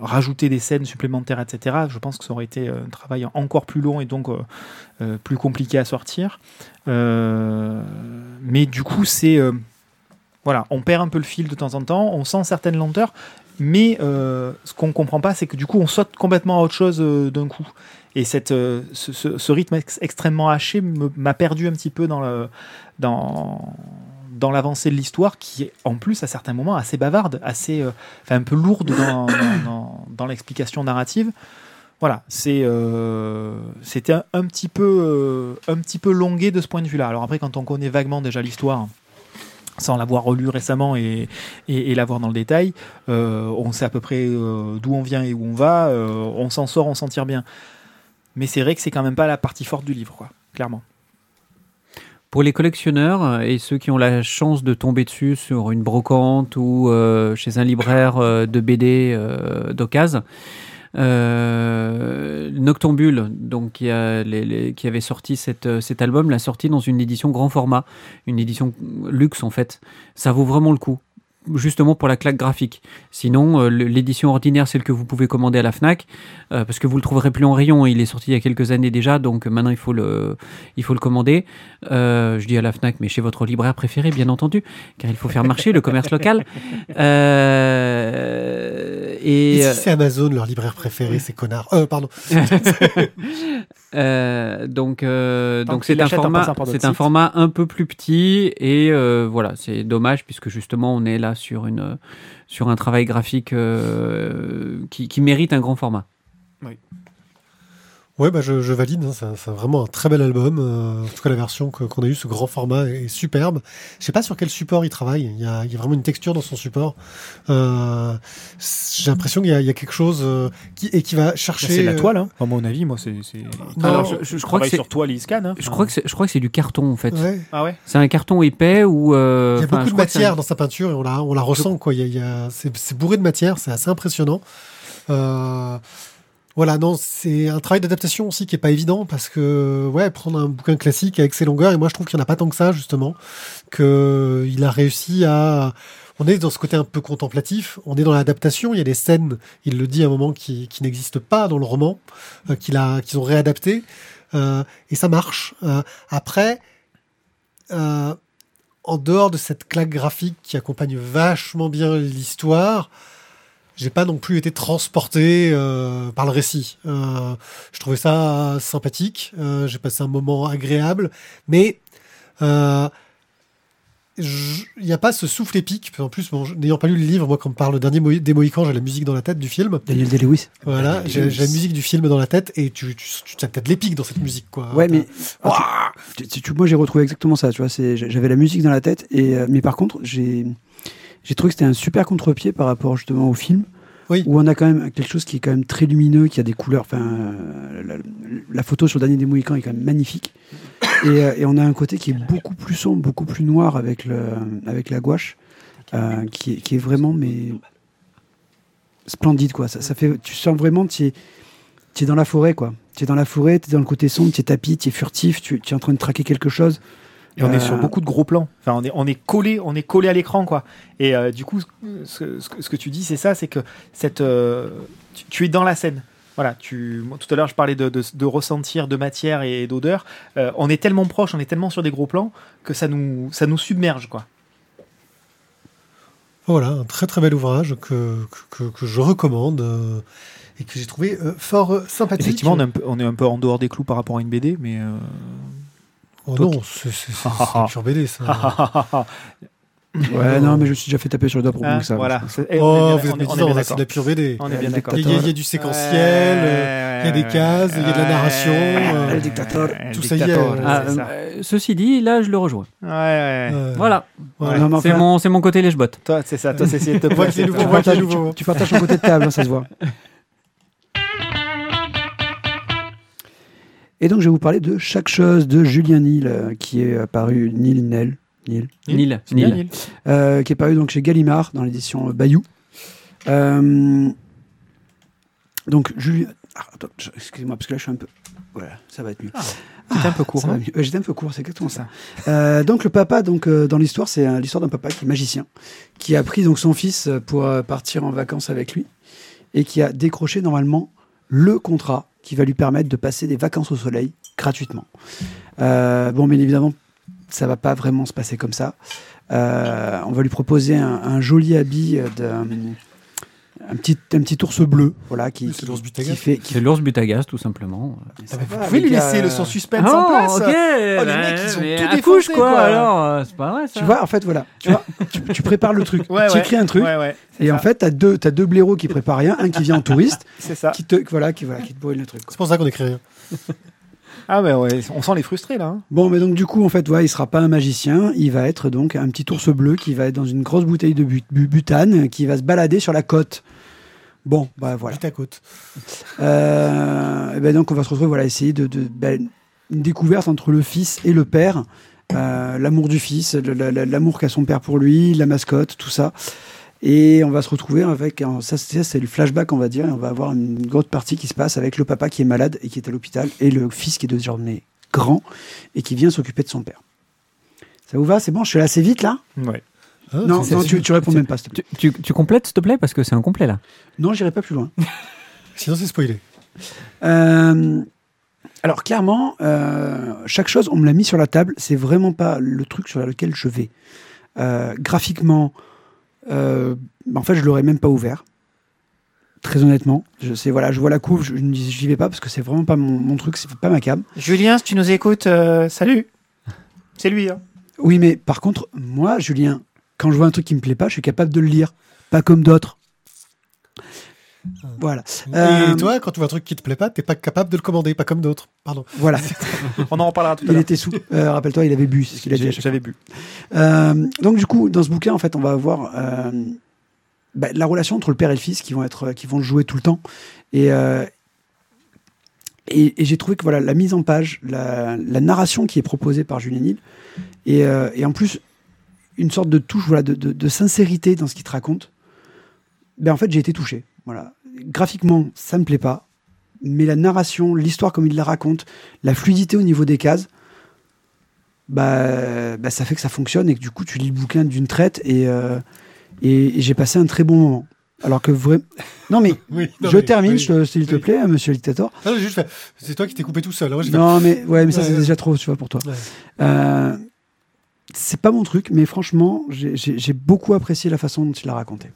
rajouter des scènes supplémentaires etc je pense que ça aurait été un travail encore plus long et donc euh, euh, plus compliqué à sortir. Euh, mais du coup, c'est. euh, voilà, on perd un peu le fil de temps en temps, on sent certaines lenteurs, mais euh, ce qu'on comprend pas, c'est que du coup, on saute complètement à autre chose euh, d'un coup. Et cette, euh, ce, rythme ex- extrêmement haché m'a perdu un petit peu dans le dans dans l'avancée de l'histoire qui est en plus à certains moments assez bavarde, assez euh, un peu lourde dans, dans, l'explication narrative. Voilà, c'est euh, c'était un, petit peu un petit peu longué de ce point de vue-là. Alors après, quand on connaît vaguement déjà l'histoire, sans l'avoir relu récemment et, et, et l'avoir dans le détail, on sait à peu près d'où on vient et où on va. on s'en sort, on s'en tire bien. Mais c'est vrai que c'est quand même pas la partie forte du livre, quoi, clairement. Pour les collectionneurs euh, et ceux qui ont la chance de tomber dessus sur une brocante ou euh, chez un libraire euh, de BD d'occasion, Noctambule, donc qui, avait sorti cet album, l'a sorti dans une édition grand format, une édition luxe en fait. Ça vaut vraiment le coup, justement pour la claque graphique. Sinon, euh, l'édition ordinaire, celle que vous pouvez commander à la Fnac, euh, parce que vous le trouverez plus en rayon. Il est sorti il y a quelques années déjà, donc maintenant il faut le, il faut le commander. Euh, je dis à la Fnac, mais chez votre libraire préféré, bien entendu, car il faut faire marcher le commerce local. Et et si c'est Amazon leur libraire préféré, ces connards. Euh, pardon. euh, donc, euh, donc c'est un format, c'est un format un peu plus petit et euh, voilà, c'est dommage puisque justement on est là sur une, sur un travail graphique euh, qui, qui mérite un grand format. Ouais, bah je, je valide. hein, c'est vraiment un très bel album. euh, en tout cas, la version qu'on a eue, ce grand format, est, superbe. Je sais pas sur quel support il travaille. Il y a, il y a vraiment une texture dans son support. Euh, J'ai l'impression qu'il y, a- il y a quelque chose euh, qui et qui va chercher. c'est la toile, hein. à mon avis. Moi, c'est. Alors, je, je- je crois que c'est, sur toile, il scanne. hein. je crois que c'est, je crois que c'est du carton en fait. ouais. Ah ouais. C'est un carton épais ou euh, Il y a beaucoup de matière dans sa peinture et on la, on la ressent. Quoi. Il y a, a- c'est, c'est bourré de matière, c'est assez impressionnant. Euh, voilà, non, c'est un travail d'adaptation aussi qui est pas évident parce que ouais, prendre un bouquin classique avec ses longueurs et moi je trouve qu'il n'y en a pas tant que ça justement, que il a réussi à on est dans ce côté un peu contemplatif, on est dans l'adaptation, il y a des scènes, il le dit à un moment qui, n'existent pas dans le roman, euh, qu'il a qu'ils ont réadapté euh, et ça marche. Euh, après euh, en dehors de cette claque graphique qui accompagne vachement bien l'histoire, j'ai pas non plus été transporté euh, par le récit. Euh, je trouvais ça sympathique, euh, j'ai passé un moment agréable, mais euh, il n'y a pas ce souffle épique. En plus, bon, n'ayant pas lu le livre, moi, quand on me parle le dernier Mohi- des Mohicans, j'ai la musique dans la tête du film. Daniel Day-Lewis. Voilà, j'ai la musique du film dans la tête et tu, tu, tu as peut-être l'épique dans cette musique, quoi. Ouais, mais Ouah tu- tu- tu- moi j'ai retrouvé exactement ça. Tu vois, c'est j'avais la musique dans la tête et euh, mais par contre j'ai j'ai trouvé que c'était un super contre-pied par rapport justement au film. Oui. Où on a quand même quelque chose qui est quand même très lumineux, qui a des couleurs. Enfin, euh, la, la photo sur Daniel des Mohicans est quand même magnifique. Et, euh, et on a un côté qui est beaucoup plus sombre, beaucoup plus noir avec, le, avec la gouache, euh, qui, est- qui est vraiment mais splendide. Quoi. Ça, ça fait, tu sens vraiment, tu es, tu es dans la forêt. quoi. Tu es dans la forêt, tu es dans le côté sombre, tu es tapis, tu es furtif, tu, tu es en train de traquer quelque chose. Et on est Euh, sur beaucoup de gros plans. Enfin, on est, on est collé, on est collé à l'écran, quoi. Et euh, du coup, ce, ce que- ce que tu dis, c'est ça, c'est que cette, euh, tu, tu es dans la scène. Voilà, tu, tout à l'heure, je parlais de, de, de ressentir de matière et d'odeur. Euh, on est tellement proche, on est tellement sur des gros plans que ça nous, ça nous submerge, quoi. Voilà, un très très bel ouvrage que, que, que- que je recommande euh, et que j'ai trouvé euh, fort euh, sympathique. Effectivement, on est, un peu, on est un peu en dehors des clous par rapport à une BD, mais. Oh Toi non, c'est pure BD ça. Ouais, non, mais je me suis déjà fait taper sur le doigt pour Hein, que ça. voilà. C'est- eh, Oh, vous êtes médisant, c'est de la pure BD. On est bien d'accord. Il y, y a du séquentiel, euh, il y a des cases, il y a de la narration. euh, Le dictateur. tout ça y est, euh, Ah, c'est ça. euh, ceci dit, là, je le rejoins. Ouais, ouais. Voilà. C'est mon, c'est mon côté les bottes. Toi, c'est ça. Toi, c'est essayer de te tu partages ton côté de table, hein, ça se voit. Et donc, je vais vous parler de Chaque chose de Julien Nil, euh, qui est apparu, Nil, Nel, Nil, Nil. Nil. Nil. euh, qui est paru donc chez Gallimard dans l'édition euh, Bayou. Euh, donc, Julien. ah, excusez-moi, parce que là, je suis un peu. Voilà, ça va être mieux. C'était un peu court. Va hein. J'étais un peu court, c'est exactement ça. Euh, donc le papa, donc euh, dans l'histoire, c'est euh, l'histoire d'un papa qui est magicien, qui a pris donc son fils euh, pour euh, partir en vacances avec lui et qui a décroché normalement le contrat qui va lui permettre de passer des vacances au soleil gratuitement. Euh, bon, bien évidemment, ça va pas vraiment se passer comme ça. Euh, on va lui proposer un, joli habit euh, un petit, un petit ours bleu, voilà, qui, qui, l'ours qui Butagas. fait, qui C'est l'ours Butagas, tout simplement. Ah, mais Vous pouvez lui laisser le son suspense en place. ok. Oh, les mecs, ils ont mais tout quoi. quoi. Alors, euh, c'est pas vrai ça. Tu vois, en fait, voilà. Tu vois, tu, tu prépares le truc. Ouais, tu ouais. écris un truc. Ouais, ouais. Et en fait, t'as deux, t'as deux blaireaux qui préparent rien, un qui vient en touriste, C'est ça. qui te, voilà, qui, voilà, qui te brûle le truc. C'est pour ça qu'on écrit rien. Ah, mais ouais, on sent les frustrés, là. hein. Bon, mais donc du coup, en fait, ouais, il sera pas un magicien, il va être donc un petit ours bleu qui va être dans une grosse bouteille de but- bu- butane, qui va se balader sur la côte. Bon, bah voilà. Vite à côte. Euh, et ben donc on va se retrouver voilà essayer de, de ben, une découverte entre le fils et le père, Euh, l'amour du fils, l'amour qu'a son père pour lui, la mascotte, tout ça. Et on va se retrouver avec un- ça, c'est c'est le flashback on va dire. Et on va avoir une grosse partie qui se passe avec le papa qui est malade et qui est à l'hôpital et le fils qui est désormais grand et qui vient s'occuper de son père. Ça vous va? C'est bon? Je suis assez vite là? Ouais. Ah, Non, tu, tu réponds même pas. s'il te plaît. Tu, tu, tu complètes, s'il te plaît, parce que c'est un complet là. Non, j'irai pas plus loin. Sinon, c'est spoilé. Euh, alors clairement, euh, chaque chose, on me l'a mis sur la table. C'est vraiment pas le truc sur lequel je vais. Euh, graphiquement, euh, en fait, je l'aurais même pas ouvert. Très honnêtement, je sais voilà, je vois la couve, je ne dis j'y vais pas parce que c'est vraiment pas mon, mon truc, c'est pas ma cam. Julien, si tu nous écoutes, euh, salut. C'est lui, hein. Oui, mais par contre, moi, Julien, quand je vois un truc qui me plaît pas, je suis capable de le lire, pas comme d'autres. Voilà, Euh, Et toi, quand tu vois un truc qui te plaît pas, t'es pas capable de le commander, pas comme d'autres. Pardon. voilà. On en reparlera tout à Il l'heure. était sous. Euh, Rappelle-toi, il avait bu, c'est ce qu'il a dit. J'avais bu. Euh, donc du coup, dans ce bouquin, en fait, on va avoir euh, bah, la relation entre le père et le fils qui vont être, qui vont jouer tout le temps. Et euh, et, et j'ai trouvé que voilà, la mise en page, la, la narration qui est proposée par Julien Nil, et, euh, et en plus une sorte de touche, voilà, de, de- de sincérité dans ce qu'il te raconte. Ben en fait, j'ai été touché. Voilà, graphiquement, ça me plaît pas, mais la narration, l'histoire comme il la raconte, la fluidité au niveau des cases bah, bah, ça fait que ça fonctionne et que du coup tu lis le bouquin d'une traite et, euh, et, et j'ai passé un très bon moment. Alors que vraiment. Non mais Oui. non, je mais- termine, oui. s'il te plaît, monsieur le dictateur. Ah, C'est toi qui t'es coupé tout seul. hein. Non mais ouais, mais ça Ouais, c'est ouais. déjà trop, tu vois, pour toi. Ouais. Euh, c'est pas mon truc, mais franchement, j'ai- beaucoup apprécié la façon dont il l'a raconté.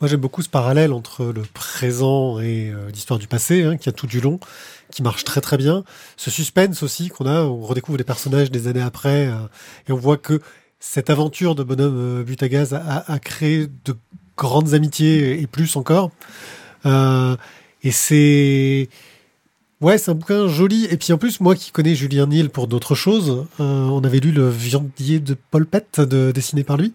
Moi, j'aime beaucoup ce parallèle entre le présent et euh, l'histoire du passé, hein, qui a tout du long, qui marche très très bien. Ce suspense aussi qu'on a, on redécouvre les personnages des années après, euh, et on voit que cette aventure de bonhomme euh, Butagaz a- a créé de grandes amitiés et plus encore. Euh, et c'est Ouais, c'est un bouquin joli. Et puis en plus, moi qui connais Julien Niel pour d'autres choses, euh, on avait lu Le viandier de Paul Pett, de, dessiné par lui.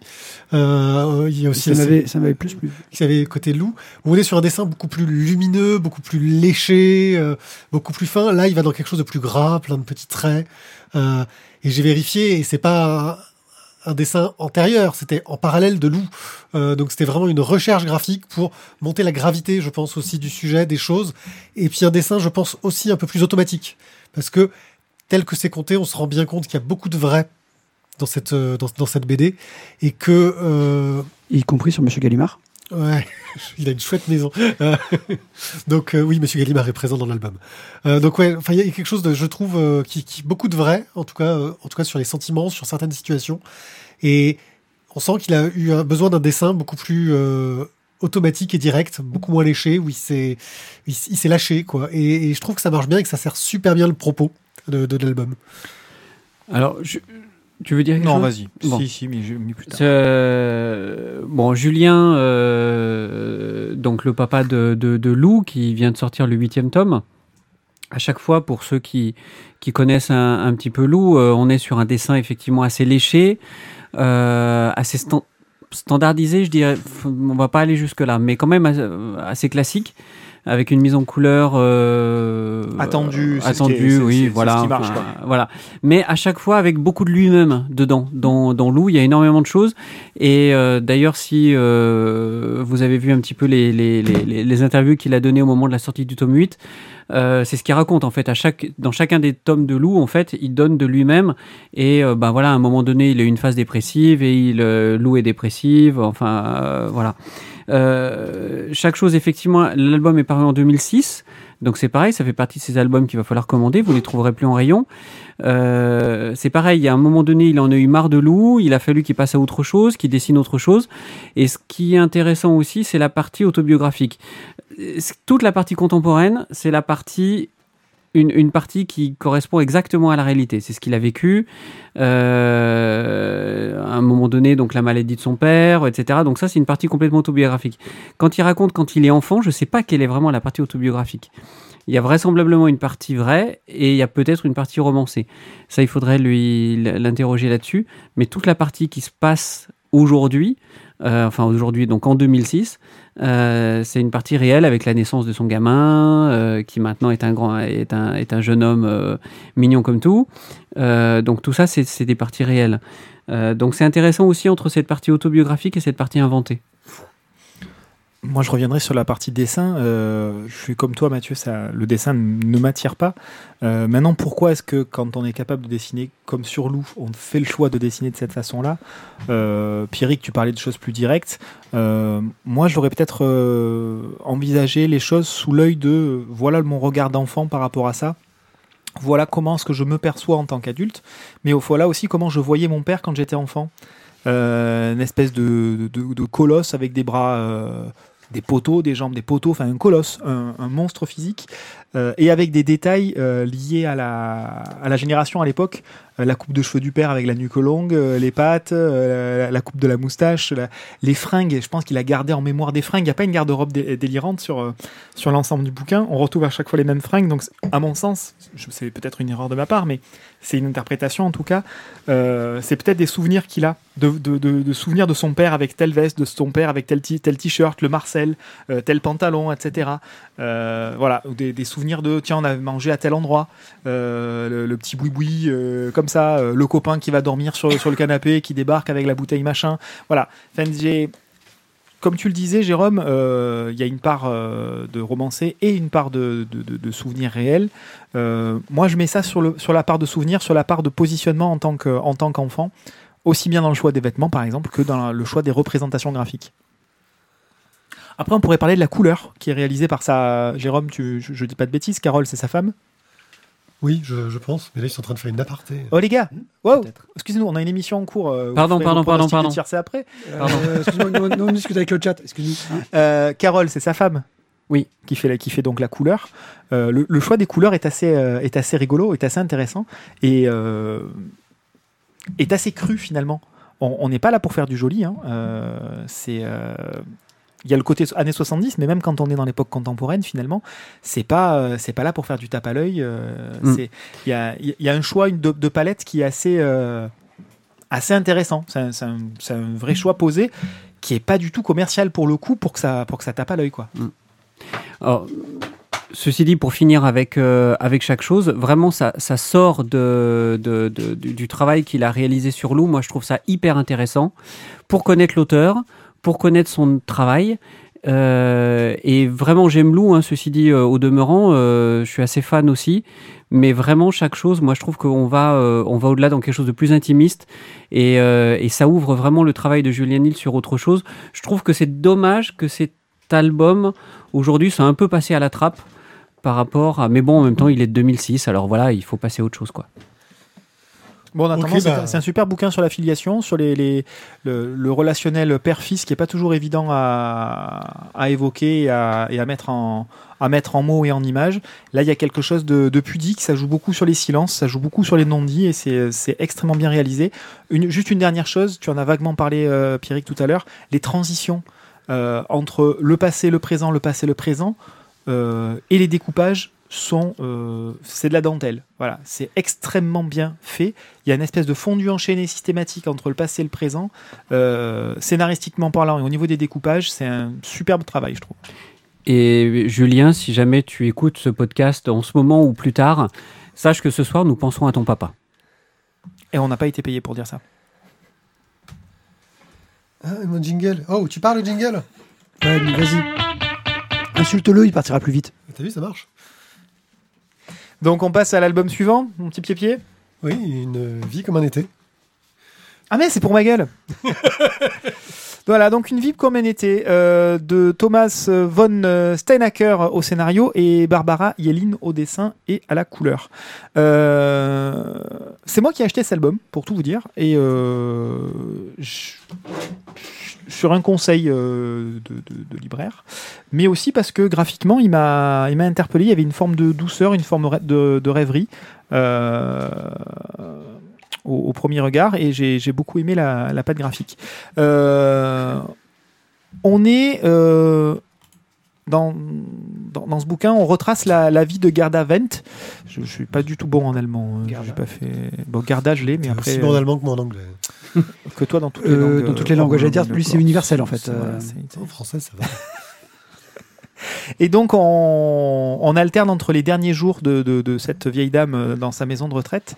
Euh, il y a aussi ça m'avait, ça m'avait plus plu. qui avait côté loup. Où on est sur un dessin beaucoup plus lumineux, beaucoup plus léché, euh, beaucoup plus fin. Là, il va dans quelque chose de plus gras, plein de petits traits. Euh, et j'ai vérifié, et c'est pas un, dessin antérieur, c'était en parallèle de loup. Euh, donc c'était vraiment une recherche graphique pour monter la gravité, je pense aussi du sujet, des choses. Et puis un dessin, je pense aussi un peu plus automatique, parce que tel que c'est compté, on se rend bien compte qu'il y a beaucoup de vrai dans cette euh, BD et que euh, Y compris sur Monsieur Gallimard. Ouais, il a une chouette maison. Euh, donc euh, oui, Monsieur Gallimard est présent dans l'album. Euh, donc ouais, enfin il y a quelque chose je trouve, qui, qui beaucoup de vrai, en tout cas, en tout cas sur les sentiments, sur certaines situations, et on sent qu'il a eu un besoin d'un dessin beaucoup plus automatique et direct, beaucoup moins léché, où il s'est il, s'est lâché quoi. Et, et je trouve que ça marche bien et que ça sert super bien le propos de, de l'album. Alors, je- tu veux dire quelque Non, chose vas-y. Bon. Si, si, mais je plus tard. Euh, bon, Julien, euh, donc le papa de, de, de Lou, qui vient de sortir le huitième tome. À chaque fois, pour ceux qui, qui connaissent un, un petit peu Lou, euh, on est sur un dessin effectivement assez léché, euh, assez stan- standardisé, je dirais. On va pas aller jusque là, mais quand même assez classique, avec une mise en couleur euh, Attendue, attendue, oui, voilà, ce qui marche, enfin, quoi. voilà. Mais à chaque fois avec beaucoup de lui-même dedans. Dans, dans Lou, il y a énormément de choses. Et euh, d'ailleurs, si euh, vous avez vu un petit peu les, les, les, les- interviews qu'il a données au moment de la sortie du tome 8, euh, c'est ce qu'il raconte en fait. À chaque, dans chacun des tomes de Lou, en fait, il donne de lui-même. Et euh, bah voilà, à un moment donné, il a eu une phase dépressive et il, euh, Lou est dépressive. Enfin, euh, voilà. Euh, chaque chose, effectivement, l'album est paru en 2006. Donc c'est pareil, ça fait partie de ces albums qu'il va falloir commander. Vous les trouverez plus en rayon. Euh, c'est pareil, a un moment donné, il en a eu marre de Lou, il a fallu qu'il passe à autre chose, qu'il dessine autre chose. Et ce qui est intéressant aussi, c'est la partie autobiographique. Euh, Toute la partie contemporaine, c'est la partie une, partie qui correspond exactement à la réalité. C'est ce qu'il a vécu euh, à un moment donné, donc la maladie de son père, etc. Donc ça, c'est une partie complètement autobiographique. Quand il raconte quand il est enfant, je ne sais pas quelle est vraiment la partie autobiographique. Il y a vraisemblablement une partie vraie et il y a peut-être une partie romancée. Ça, il faudrait lui l'interroger là-dessus. Mais toute la partie qui se passe aujourd'hui, euh, enfin aujourd'hui, donc en 2006, euh, c'est une partie réelle avec la naissance de son gamin, euh, qui maintenant est un grand, est un, est un jeune homme euh, mignon comme tout. Donc tout ça, c'est des parties réelles. Donc c'est intéressant aussi entre cette partie autobiographique et cette partie inventée. Moi, je reviendrai sur la partie dessin. Euh, je suis comme toi, Mathieu, le dessin ne m'attire pas. Euh, maintenant, pourquoi est-ce que quand on est capable de dessiner comme sur Lou, on fait le choix de dessiner de cette façon-là? Euh, Pierrick, tu parlais de choses plus directes. Euh, moi, j'aurais peut-être envisagé les choses sous l'œil de voilà mon regard d'enfant par rapport à ça. Voilà comment est-ce que je me perçois en tant qu'adulte, mais voilà aussi comment je voyais mon père quand j'étais enfant. Une espèce de, colosse avec des bras, des poteaux, des jambes, des poteaux, enfin un colosse, un, monstre physique, euh, et avec des détails euh, liés à la, à la génération à l'époque, Euh, la coupe de cheveux du père avec la nuque longue, les pattes, la, coupe de la moustache, les fringues. Je pense qu'il a gardé en mémoire des fringues. Il n'y a pas une garde-robe dé- délirante sur, sur l'ensemble du bouquin. On retrouve à chaque fois les mêmes fringues. Donc, à mon sens, c'est peut-être une erreur de ma part, mais c'est une interprétation en tout cas. Euh, c'est peut-être des souvenirs qu'il a, de, de, souvenirs de son père avec telle veste, de son père avec tel, t-shirt, le Marcel, euh, tel pantalon, etc. Euh, voilà, des, des souvenirs de tiens, on a mangé à tel endroit, le, petit boui-boui comme ça, le copain qui va dormir sur, sur le canapé, qui débarque avec la bouteille machin. Voilà, enfin, comme tu le disais, Jérôme, euh, il y a une part euh, de romancé et une part de, de, souvenirs réels. Euh, moi, je mets ça sur, la part de souvenirs, sur la part de positionnement en tant que- en tant qu'enfant, aussi bien dans le choix des vêtements, par exemple, que dans le choix des représentations graphiques. Après, on pourrait parler de la couleur qui est réalisée par sa. Jérôme, je, je dis pas de bêtises, Carole, c'est sa femme? Oui, je, je pense. Mais là, ils sont en train de faire une aparté. Oh les gars, wow, Peut-être. excusez-nous, on a une émission en cours. euh, Pardon, pardon, pardon, pardon. tiercé après. Euh, Excuse-moi, nous, nous, on discute avec le chat. Excuse-nous. hein. Euh, Carole, c'est sa femme. Oui. Qui fait, la- qui fait donc la couleur. Euh, le, le choix des couleurs est assez, euh, est assez rigolo, est assez intéressant et euh, est assez cru finalement. On on n'est pas là pour faire du joli. hein. Euh, c'est euh, il y a le côté années 70, mais même quand on est dans l'époque contemporaine, finalement, c'est pas, euh, c'est pas là pour faire du tape à l'œil. euh, Mm. c'est- Il y a, y a un choix une de, de palette qui est assez, euh, assez intéressant. C'est un, vrai choix posé qui est pas du tout commercial pour le coup, pour que ça, pour que ça tape à l'œil, quoi. Alors, ceci dit, pour finir avec, euh, avec chaque chose, vraiment, ça, ça sort de, de- du travail qu'il a réalisé sur Lou. Moi, je trouve ça hyper intéressant pour connaître l'auteur, pour connaître son travail. Euh, et vraiment, j'aime Lou, hein, ceci dit, euh, au demeurant, euh, je suis assez fan aussi. Mais vraiment, chaque chose, moi, je trouve qu'on va, on va au-delà dans quelque chose de plus intimiste. Et, et ça ouvre vraiment le travail de Julien Hill sur autre chose. Je trouve que c'est dommage que cet album, aujourd'hui, soit un peu passé à la trappe par rapport à. Mais bon, en même temps, il est de 2006, alors voilà, il faut passer à autre chose, quoi. Bon, en attendant, Ok, c'est bah. un- c'est un super bouquin sur l'affiliation, sur les, les- le, le relationnel père-fils qui est pas toujours évident à, à évoquer et à, et à mettre en à mettre en mots et en images. Là, il y a quelque chose de, de pudique, ça joue beaucoup sur les silences, ça joue beaucoup sur les non-dits et c'est c'est extrêmement bien réalisé. Une, juste une dernière chose, tu en as vaguement parlé, euh, Pierrick, tout à l'heure, les transitions euh, entre le passé, le présent, le passé, le présent euh, et les découpages sont euh, c'est de la dentelle. Voilà, c'est extrêmement bien fait. Il y a une espèce de fondu enchaîné systématique entre le passé et le présent. Euh, scénaristiquement parlant et au niveau des découpages, c'est un superbe travail, je trouve. Et Julien, si jamais tu écoutes ce podcast en ce moment ou plus tard, sache que ce soir, nous pensons à ton papa. Et on n'a pas été payé pour dire ça. Ah, mon jingle. Oh, tu parles le jingle? Ouais, vas-y. Insulte-le, il partira plus vite. T'as vu, ça marche? Donc on passe à l'album suivant, mon petit pied-pied. Oui, une vie comme un été. Ah mais c'est pour ma gueule Voilà, donc une vie comme un été euh, de Thomas von Steinacker au scénario et Barbara Yelin au dessin et à la couleur. Euh, c'est moi qui ai acheté cet album, pour tout vous dire, et euh, je- sur un conseil euh, de, libraire, mais aussi parce que graphiquement, il m'a interpellé, il y avait une forme de douceur, une forme de, rêverie. euh, au, premier regard et j'ai beaucoup aimé la, la patte graphique. Euh, on est dans, dans, dans ce bouquin, on retrace la, la vie de Gerda Wendt. Je, je suis pas du tout bon en allemand. hein. Gerda. J'ai pas fait. Bon, Gerda, je l'ai, mais après aussi bon en allemand que moi en anglais. euh, que toi dans toutes les Euh, langues. dans toutes les langues, euh, j'allais dire, lui, c'est universel, en fait. Euh, voilà, c'est- En français, ça va. Et donc, on, alterne entre les derniers jours de, cette vieille dame euh, dans sa maison de retraite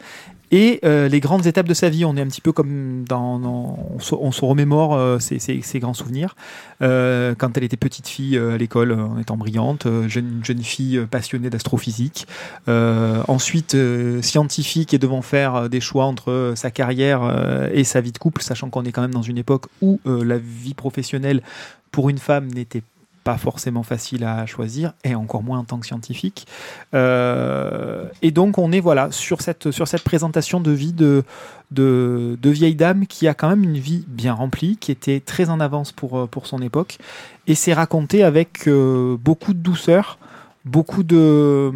et euh, les grandes étapes de sa vie. On est un petit peu comme dans. on, se, remémore euh, ses, grands souvenirs. Euh, quand elle était petite fille à l'école, en étant brillante, jeune, jeune fille passionnée d'astrophysique. Ensuite, scientifique et devant faire des choix entre sa carrière et sa vie de couple, sachant qu'on est quand même dans une époque où la vie professionnelle pour une femme n'était pas forcément facile à choisir, et encore moins en tant que scientifique. Euh, et donc on est voilà sur cette, sur cette présentation de vie de, de, vieille dame qui a quand même une vie bien remplie, qui était très en avance pour, euh, pour son époque, et c'est raconté avec euh, beaucoup de douceur, beaucoup de,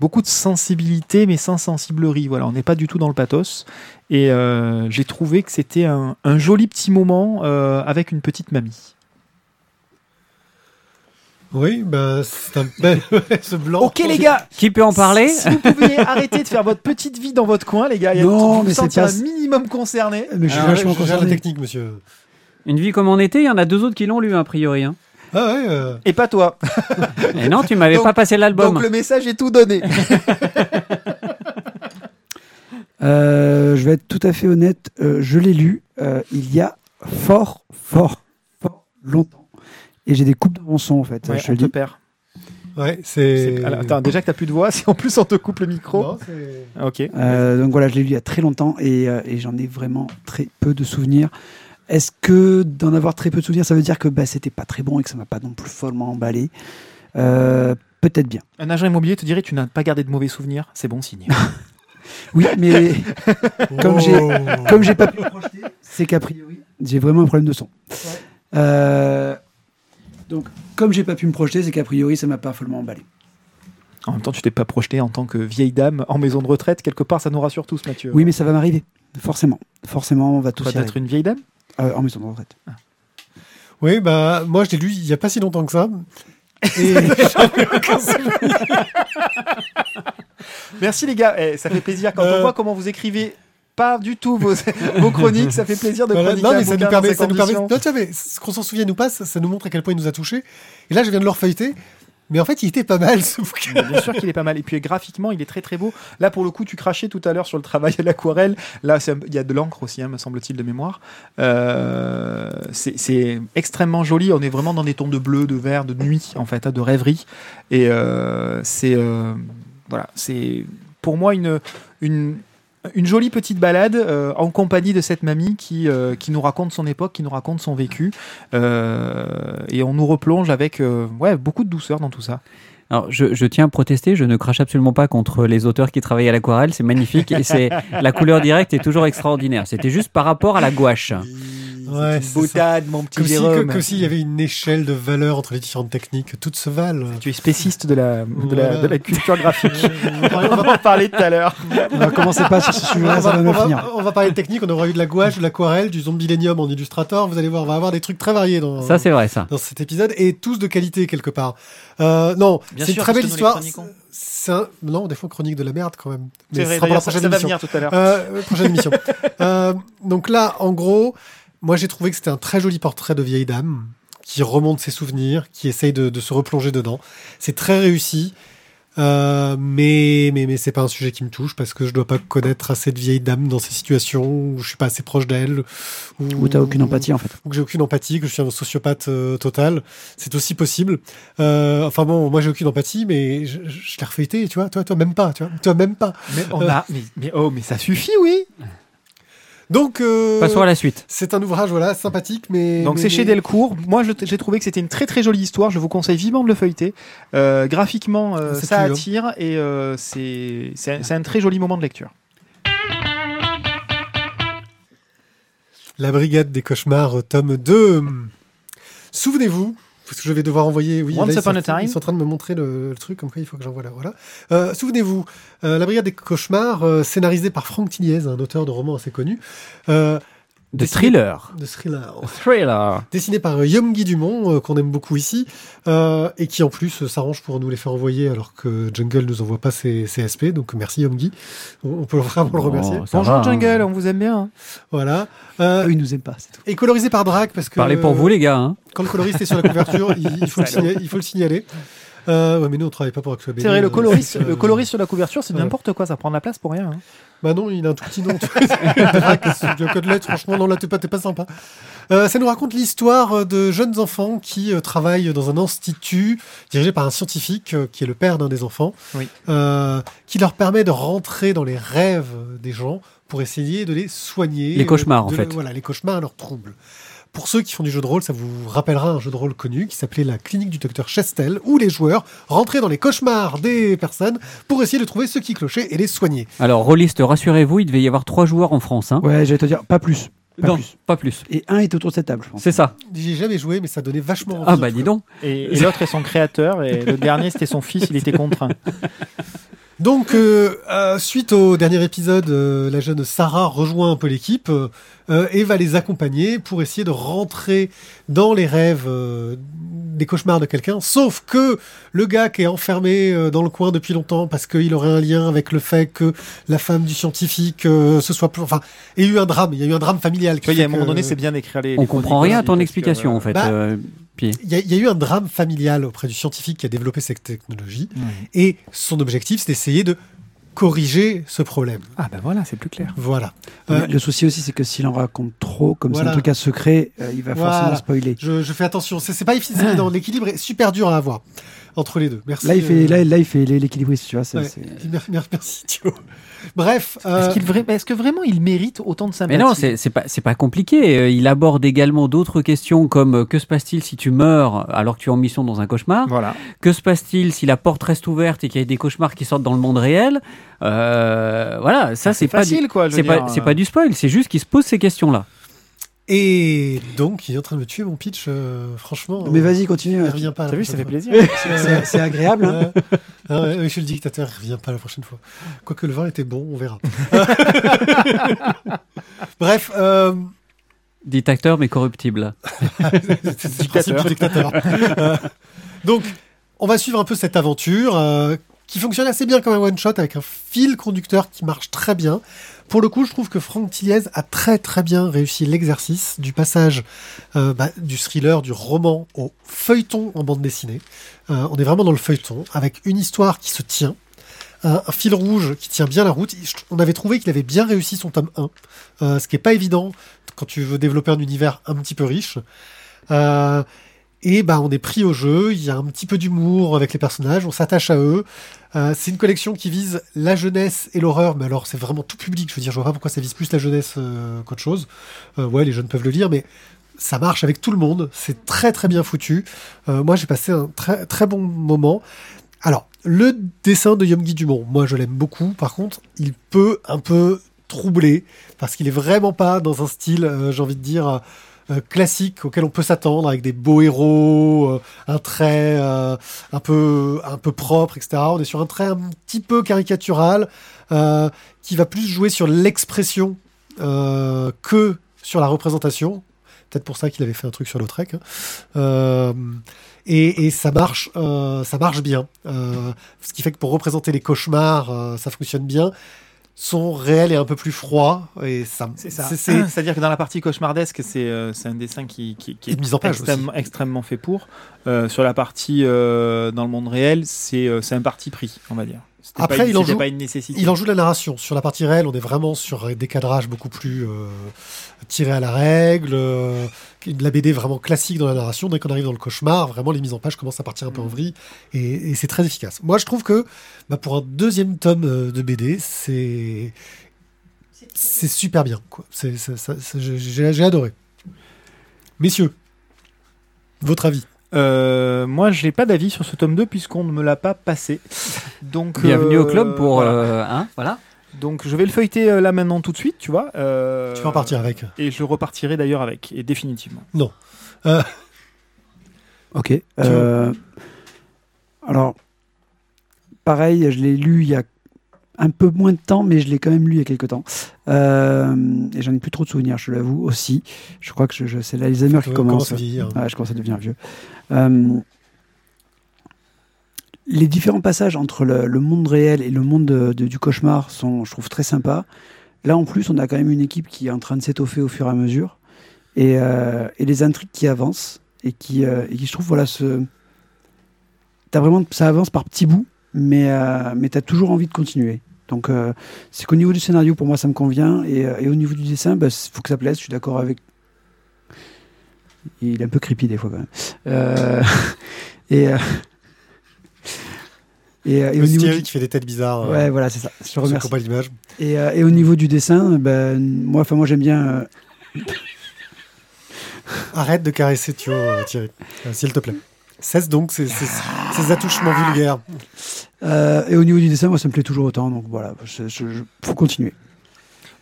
beaucoup de sensibilité, mais sans sensiblerie. Voilà, on n'est pas du tout dans le pathos. Et j'ai trouvé que c'était un, un joli petit moment avec une petite mamie. Oui, bah, c'est un bel. ce blanc. Ok les gars, Qui peut en parler Si vous pouviez arrêter de faire votre petite vie dans votre coin, les gars, il y a Non, mais c'est pas- un minimum concerné. Mais je suis vachement je gère la concerné. technique, monsieur. Une vie comme en été, il y en a deux autres qui l'ont lu, a priori. hein. Ah ouais, euh, Et pas toi. Et non, tu m'avais pas passé l'album. Donc le message est tout donné. Euh, je vais être tout à fait honnête, euh, je l'ai lu euh, il y a fort, fort, fort longtemps. Et j'ai des coupes de mon son en fait, Ouais, je te on le te perd. ouais, C'est- c'est. alors, attends, déjà que t'as plus de voix, si en plus on te coupe le micro. Non, c'est- Ah, Ok. Euh, donc voilà, je l'ai lu il y a très longtemps et, euh, et j'en ai vraiment très peu de souvenirs. Est-ce que d'en avoir très peu de souvenirs, ça veut dire que bah, c'était pas très bon et que ça m'a pas non plus follement emballé? Euh, Peut-être bien. Un agent immobilier te dirait tu n'as pas gardé de mauvais souvenirs, c'est bon signe. Oui, mais Comme j'ai- comme j'ai pas pu me projeter, c'est qu'a priori, j'ai vraiment un problème de son. Euh, donc, comme j'ai pas pu me projeter, c'est qu'a priori, ça m'a pas follement emballé. En même temps, tu t'es pas projeté en tant que vieille dame en maison de retraite. Quelque part, ça nous rassure tous, Mathieu. Oui, mais ça va m'arriver. Forcément. Forcément, on va tous arriver. d'être une vieille dame? Euh, en maison de retraite. Oui, bah moi je l'ai lu il y a pas si longtemps que ça. Et j'avais aucun souvenir. Merci les gars, Eh, ça fait plaisir quand Euh. on voit comment vous écrivez pas du tout vos, vos chroniques, ça fait plaisir de Voilà. chroniquer Non, un mais ça nous permet, dans ces ça nous permet. Non, tu vois, mais ce qu'on s'en souvienne ou pas, ça, ça nous montre à quel point il nous a touchés. Et là, je viens de le refeuilleter. Mais en fait, il était pas mal ce bouquin. Bien sûr qu'il est pas mal. Et puis graphiquement, il est très très beau. Là, pour le coup, tu crachais tout à l'heure sur le travail à l'aquarelle. Là, il y a de l'encre aussi, hein, me semble-t-il, de mémoire. Euh, c'est c'est extrêmement joli. On est vraiment dans des tons de bleu, de vert, de nuit, en fait, hein, de rêverie. Et euh, c'est euh, voilà, c'est pour moi une une une jolie petite balade euh, en compagnie de cette mamie qui, euh, qui nous raconte son époque, qui nous raconte son vécu. Euh, et on nous replonge avec euh, ouais, beaucoup de douceur dans tout ça. Alors, je, je tiens à protester, je ne crache absolument pas contre les auteurs qui travaillent à l'aquarelle, c'est magnifique et c'est la couleur directe est toujours extraordinaire. C'était juste par rapport à la gouache. Ouais, c'est ça. Boutade, mon petit Comme si, Jérôme. comme s'il y avait une échelle de valeur entre les différentes techniques. Toutes se valent. Tu es spéciste de la, de la, Voilà. de la culture graphique. on, va, en parler tout à l'heure. On va commencer pas sur ce sujet-là, ça va on va- finir. on va parler de technique. On aura eu de la gouache, de l'aquarelle, du zombilenium en Illustrator. Vous allez voir, on va avoir des trucs très variés dans, Ça, c'est vrai, ça. dans cet épisode et tous de qualité quelque part. Euh, non, c'est une très belle que histoire. un... Non, des fois chronique de la merde quand même. C'est Mais vrai, ce sera pour la ça, prochaine ça va venir tout à l'heure. Euh, prochaine émission. Euh, donc là, en gros, moi j'ai trouvé que c'était un très joli portrait de vieille dame qui remonte ses souvenirs, qui essaye de, de se replonger dedans. C'est très réussi. Euh, mais mais mais c'est pas un sujet qui me touche parce que je dois pas connaître assez de vieilles dames dans ces situations où je suis pas assez proche d'elles ou Ou t'as aucune empathie en fait. ou que j'ai aucune empathie, que je suis un sociopathe euh, total. C'est aussi possible. Euh, enfin bon, moi j'ai aucune empathie, mais je, je, je l'ai refeuilleté, tu vois, toi, toi même pas, tu vois, toi même pas. Mais, on a, mais, mais- oh, mais ça suffit, oui. Donc euh, Passons à la suite. c'est un ouvrage voilà sympathique, mais Donc c'est chez Delcourt. Moi, j'ai trouvé que c'était une très très jolie histoire. Je vous conseille vivement de le feuilleter. Euh, graphiquement, euh, ça attire et euh, c'est c'est un- un très joli moment de lecture. La Brigade des cauchemars, tome 2. Souvenez-vous, parce que je vais devoir envoyer. Oui, Once là, ils, upon sont, a time. ils sont en train de me montrer le, le truc, comme quoi il faut que j'envoie là. Voilà. Euh, Souvenez-vous, euh, La Brigade des cauchemars, euh, scénarisé par Franck Tilliez, un auteur de romans assez connu. Euh, De dessiné- thriller. De thriller. Thriller. dessiné par euh, Yom Guy Dumont, euh, qu'on aime beaucoup ici, euh, et qui en plus euh, s'arrange pour nous les faire envoyer alors que Jungle nous envoie pas ses, ses SP. Donc merci Yom Guy, on, on peut vraiment le remercier. Oh, ça Bonjour va, hein. Jungle, on vous aime bien. hein. Voilà. Euh, Eux, ils nous aiment pas, c'est tout. et colorisé par Drac parce que Parlez pour vous, les gars. hein. quand le coloriste est sur la couverture, il, il faut, le Salaud. signaler, il faut le signaler. Euh, ouais, mais nous on travaille pas pour Axel C'est vrai, le coloriste, Euh, le sur la couverture, c'est ouais. n'importe quoi. Ça prend de la place pour rien. hein. Bah non, il a un tout petit nom. c'est bien que de lettres. Franchement, non, là t'es pas, t'es pas sympa. Euh, ça nous raconte l'histoire de jeunes enfants qui euh, travaillent dans un institut dirigé par un scientifique euh, qui est le père d'un des enfants, Oui. euh, qui leur permet de rentrer dans les rêves des gens pour essayer de les soigner. Les cauchemars, euh, en fait. Voilà, les cauchemars, leurs troubles. Pour ceux qui font du jeu de rôle, ça vous rappellera un jeu de rôle connu qui s'appelait la clinique du docteur Chestel, où les joueurs rentraient dans les cauchemars des personnes pour essayer de trouver ceux qui clochaient et les soigner. Alors, rôliste, rassurez-vous, il devait y avoir trois joueurs en France. Hein. Ouais, j'allais te dire, pas plus. Pas non, plus. pas plus. Et un est autour de cette table, je pense. C'est ça. J'y ai jamais joué, mais ça donnait vachement envie. Ah bah dis donc. Et, et l'autre est son créateur, et le dernier c'était son fils, il était contraint. Donc, euh, euh, suite au dernier épisode, euh, la jeune Sarah rejoint un peu l'équipe euh, et va les accompagner pour essayer de rentrer dans les rêves euh, des cauchemars de quelqu'un. Sauf que le gars qui est enfermé euh, dans le coin depuis longtemps parce qu'il aurait un lien avec le fait que la femme du scientifique euh, se soit... plus- Enfin, il y a eu un drame. Il y a eu un drame familial. Il y a un moment que- donné, c'est bien d'écrire les. On les comprend rien à ton que, explication euh, en fait. bah, euh. Il y, a, il y a eu un drame familial auprès du scientifique qui a développé cette technologie et son objectif, c'est d'essayer de corriger ce problème. Ah bah voilà, c'est plus clair. Voilà. Euh, le souci aussi, c'est que s'il en raconte trop, comme c'est Voilà. un truc à secret, euh, il va Voilà. forcément spoiler. Je, je fais attention. C'est c'est pas c'est évident. L'équilibre est super dur à avoir entre les deux. Merci. Là, il fait, là, là, il fait l'équilibriste, tu vois. ouais. Merci, Thio. Bref. euh, Est-ce vra- que vraiment il mérite autant de Mais sympathie non, c'est pas c'est pas compliqué. Euh, Il aborde également d'autres questions comme euh, que se passe-t-il si tu meurs alors que tu es en mission dans un cauchemar? Voilà. Que se passe-t-il si la porte reste ouverte et qu'il y a des cauchemars qui sortent dans le monde réel? Euh, Voilà, ça c'est pas du- facile quoi. je c'est pas c'est euh. pas du spoil, c'est juste qu'il se pose ces questions-là. Et donc, il est en train de me tuer mon pitch. euh, franchement. Mais vas-y, continue. Il revient pas. T'as vu, ça fait plaisir. C'est c'est agréable. hein. Ah je suis le dictateur, il revient pas la prochaine fois. Quoique le vin était bon, on verra. Bref, euh, Dictateur mais corruptible. C'est le principe du dictateur. Euh, donc, on va suivre un peu cette aventure euh, qui fonctionne assez bien comme un one-shot avec un fil conducteur qui marche très bien. Pour le coup, je trouve que Franck Tilliez a très très bien réussi l'exercice du passage euh, bah, du thriller, du roman au feuilleton en bande dessinée. Euh, on est vraiment dans le feuilleton avec une histoire qui se tient, un, fil rouge qui tient bien la route. On avait trouvé qu'il avait bien réussi son tome 1, euh, ce qui est pas évident quand tu veux développer un univers un petit peu riche. Et bah on est pris au jeu, il y a un petit peu d'humour avec les personnages, on s'attache à eux. Euh, c'est une collection qui vise la jeunesse et l'horreur, mais alors c'est vraiment tout public. Je veux dire, je vois pas pourquoi ça vise plus la jeunesse euh, qu'autre chose. Euh, ouais, les jeunes peuvent le lire, mais ça marche avec tout le monde. C'est très très bien foutu. Moi, j'ai passé un très très bon moment. Alors, le dessin de Yomgi Dumont, moi je l'aime beaucoup. Par contre, il peut un peu troubler parce qu'il est vraiment pas dans un style, j'ai envie de dire. Euh, classique auquel on peut s'attendre avec des beaux héros, euh, un trait euh, un peu un peu propre, etc. On est sur un trait un petit peu caricatural qui va plus jouer sur l'expression que sur la représentation. Peut-être pour ça qu'il avait fait un truc sur Lautrec. hein. Et, et ça marche, ça marche bien. Ce qui fait que pour représenter les cauchemars, ça fonctionne bien. Son réel est un peu plus froid et ça. C'est ça. c'est- c'est- C'est-à-dire que dans la partie cauchemardesque, c'est euh, un dessin qui, qui, de mise en page extrêmement, extrêmement fait pour. Euh, sur la partie euh, dans le monde réel, c'est c'est un parti pris, on va dire. Après, pas, il en joue- pas une nécessité. Il en joue la narration. Sur la partie réelle, on est vraiment sur des cadrages beaucoup plus euh, tirés à la règle, euh, de la BD vraiment classique dans la narration. Dès qu'on arrive dans le cauchemar, vraiment les mises en page commencent à partir un peu en vrille et, et c'est très efficace. Moi, je trouve que bah, pour un deuxième tome euh, de BD, c'est c'est super bien. j'ai adoré. Messieurs, votre avis? Euh, moi, je n'ai pas d'avis sur ce tome 2 puisqu'on ne me l'a pas passé. Donc, Bienvenue au euh, club pour. voilà. euh, hein, voilà. Donc, je vais le feuilleter euh, là maintenant tout de suite, tu vois. euh, Tu vas en partir avec. Et je repartirai d'ailleurs avec, et définitivement. Ok. euh, alors, pareil, je l'ai lu il y a un peu moins de temps, mais je l'ai quand même lu il y a quelques temps. Euh, et j'en ai plus trop de souvenirs, je l'avoue aussi. Je crois que je, je- c'est l'Alzheimer qui On commence. à vieillir. Ouais, je commence à devenir vieux. Euh, les différents passages entre le, monde réel et le monde de- de- du cauchemar sont, je trouve, très sympas. Là, en plus, on a quand même une équipe qui est en train de s'étoffer au fur et à mesure. Et, euh, les intrigues qui avancent et qui, euh, et je trouve, voilà, ce... Vraiment, ça avance par petits bouts, mais, euh, tu as toujours envie de continuer. Donc, euh, c'est qu'au niveau du scénario, pour moi, ça me convient. Et, euh, et au niveau du dessin, il faut que ça plaise. Je suis d'accord avec. Il est un peu creepy des fois, quand même. Euh, et, euh, et, euh, et au niveau du- qui fait des têtes bizarres. euh, Ouais, voilà, c'est ça. Je remercie. pas l'image. Et, euh, et au niveau du dessin, ben, moi, enfin, moi j'aime bien. Arrête de caresser Thio, Thierry, s'il te plaît. Cesse donc ces, ces- ces attouchements vulgaires. euh, et au niveau du dessin, moi, ça me plaît toujours autant. Donc voilà, je- faut continuer.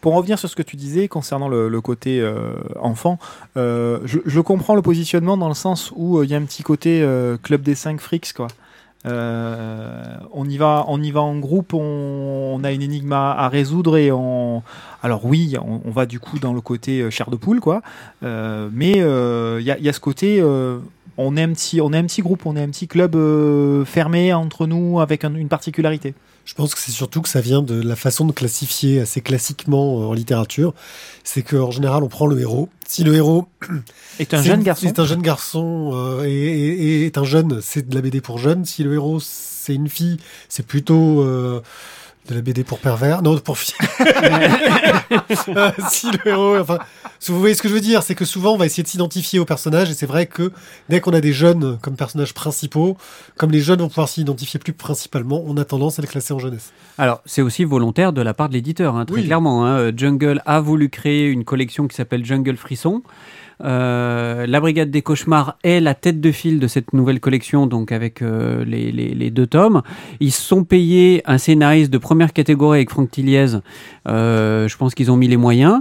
Pour revenir sur ce que tu disais concernant le, côté euh, enfant, euh, je, comprends le positionnement dans le sens où euh, il y a un petit côté club des 5 frics quoi. On y va, on y va en groupe, on, a une énigme à, résoudre et on. Alors oui, on, va du coup dans le côté chair de poule quoi, mais il y, a, ce côté. on est un petit, on est un petit groupe, on est un petit club fermé entre nous avec un- une particularité. Je pense que c'est surtout que ça vient de la façon de classifier assez classiquement euh, en littérature. C'est qu'en général, on prend le héros. Si le héros Est un jeune une- garçon. Un jeune garçon euh, et, et- et est un jeune, c'est de la BD pour jeunes. Si le héros c'est une fille, c'est plutôt euh, de la BD pour pervers. Non, pour filles. Euh, si le héros, enfin, vous voyez ce que je veux dire, c'est que souvent on va essayer de s'identifier aux personnages et c'est vrai que dès qu'on a des jeunes comme personnages principaux, comme les jeunes vont pouvoir s'identifier plus principalement, on a tendance à les classer en jeunesse. Alors, c'est aussi volontaire de la part de l'éditeur, hein, très Oui. clairement. hein. Jungle a voulu créer une collection qui s'appelle Jungle Frisson. Euh, la Brigade des Cauchemars est la tête de file de cette nouvelle collection, donc avec euh, les, deux tomes. Ils sont payés un scénariste de première catégorie avec Franck Tilliez. Euh, je pense qu'ils ont mis les moyens.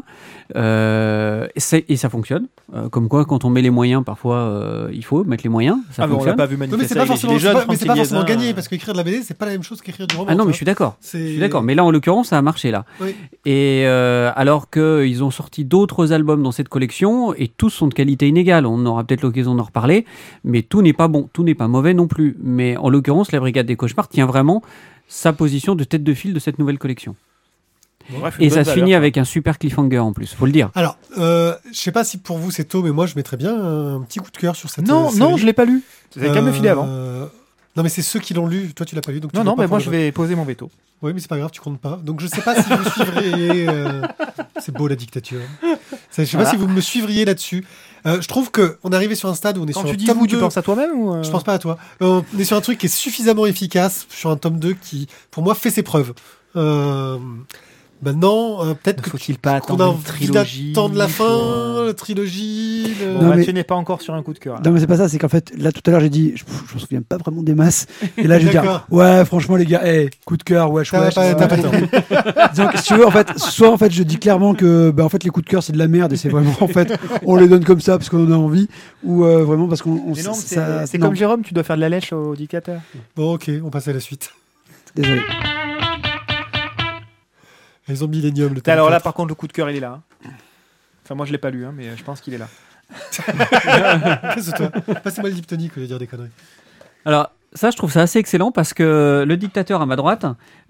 Euh, et, ça fonctionne. Euh, comme quoi, quand on met les moyens, parfois, euh, il faut mettre les moyens. Ça Ah, mais on l'a fonctionne. pas vu Non, mais c'est manifester pas forcément, jaunes, pas- mais c'est pas forcément gagné parce qu'écrire de la BD, c'est pas la même chose qu'écrire du roman. Ah non, mais je suis d'accord. Je suis d'accord. Mais là, en l'occurrence, ça a marché là. Oui. Et euh, alors qu'ils ont sorti d'autres albums dans cette collection et tous sont de qualité inégale. On aura peut-être l'occasion d'en reparler. Mais tout n'est pas bon, tout n'est pas mauvais non plus. Mais en l'occurrence, la Brigade des Cauchemars tient vraiment sa position de tête de file de cette nouvelle collection. Bref, Et ça se valeur, finit quoi. avec un super cliffhanger en plus, faut le dire. Alors, euh, je sais pas si pour vous c'est tôt, mais moi je mettrais bien un petit coup de cœur sur cette. Non, euh, non, je l'ai pas lu. Vous avez qu'à me le filer avant. Euh, Non, mais c'est ceux qui l'ont lu. Toi, tu l'as pas lu, donc Non, non, mais moi je vais poser mon veto. Oui, mais c'est pas grave, tu comptes pas. Donc je sais pas si vous suivriez. euh, C'est beau la dictature. Je sais Voilà. pas si vous me suivriez là-dessus. Euh, je trouve que on est arrivé sur un stade où on est Quand sur tu un dis tome vous, tu 2. penses à toi-même ou euh, Je pense pas à toi. Euh, On est sur un truc qui est suffisamment efficace, sur un tome 2 qui, pour moi, fait ses preuves. Euh, maintenant, euh, peut-être faut-il pas qu'on attendre a une trilogie d'attendre la faut- fin, la trilogie. le- Non, mais- Mathieu n'est pas encore sur un coup de cœur. là. Non, mais c'est pas ça, c'est qu'en fait, là tout à l'heure j'ai dit, je, je me souviens pas vraiment des masses. Et là je vais dire, ouais, franchement les gars, hey, coup de cœur, wesh, wesh. t'as pas tort. Donc, si tu veux, en fait, soit en fait je dis clairement que, bah, en fait, les coups de cœur c'est de la merde et c'est vraiment, en fait, on les donne comme ça parce qu'on en a envie, ou euh, vraiment parce qu'on. on- Mais non, ça- c'est ça- c'est non, comme Jérôme, tu dois faire de la lèche au dictateur. Bon, ok, on passe à la suite. Désolé. Ils ont Millennium, le tome Alors là, 4. par contre, le coup de cœur, il est là. hein. Enfin, moi, je l'ai pas lu, hein, mais je pense qu'il est là. Qu'est-ce que toi Passez-moi le diptonique, je vais dire des conneries. Alors, ça, je trouve ça assez excellent parce que le dictateur à ma droite,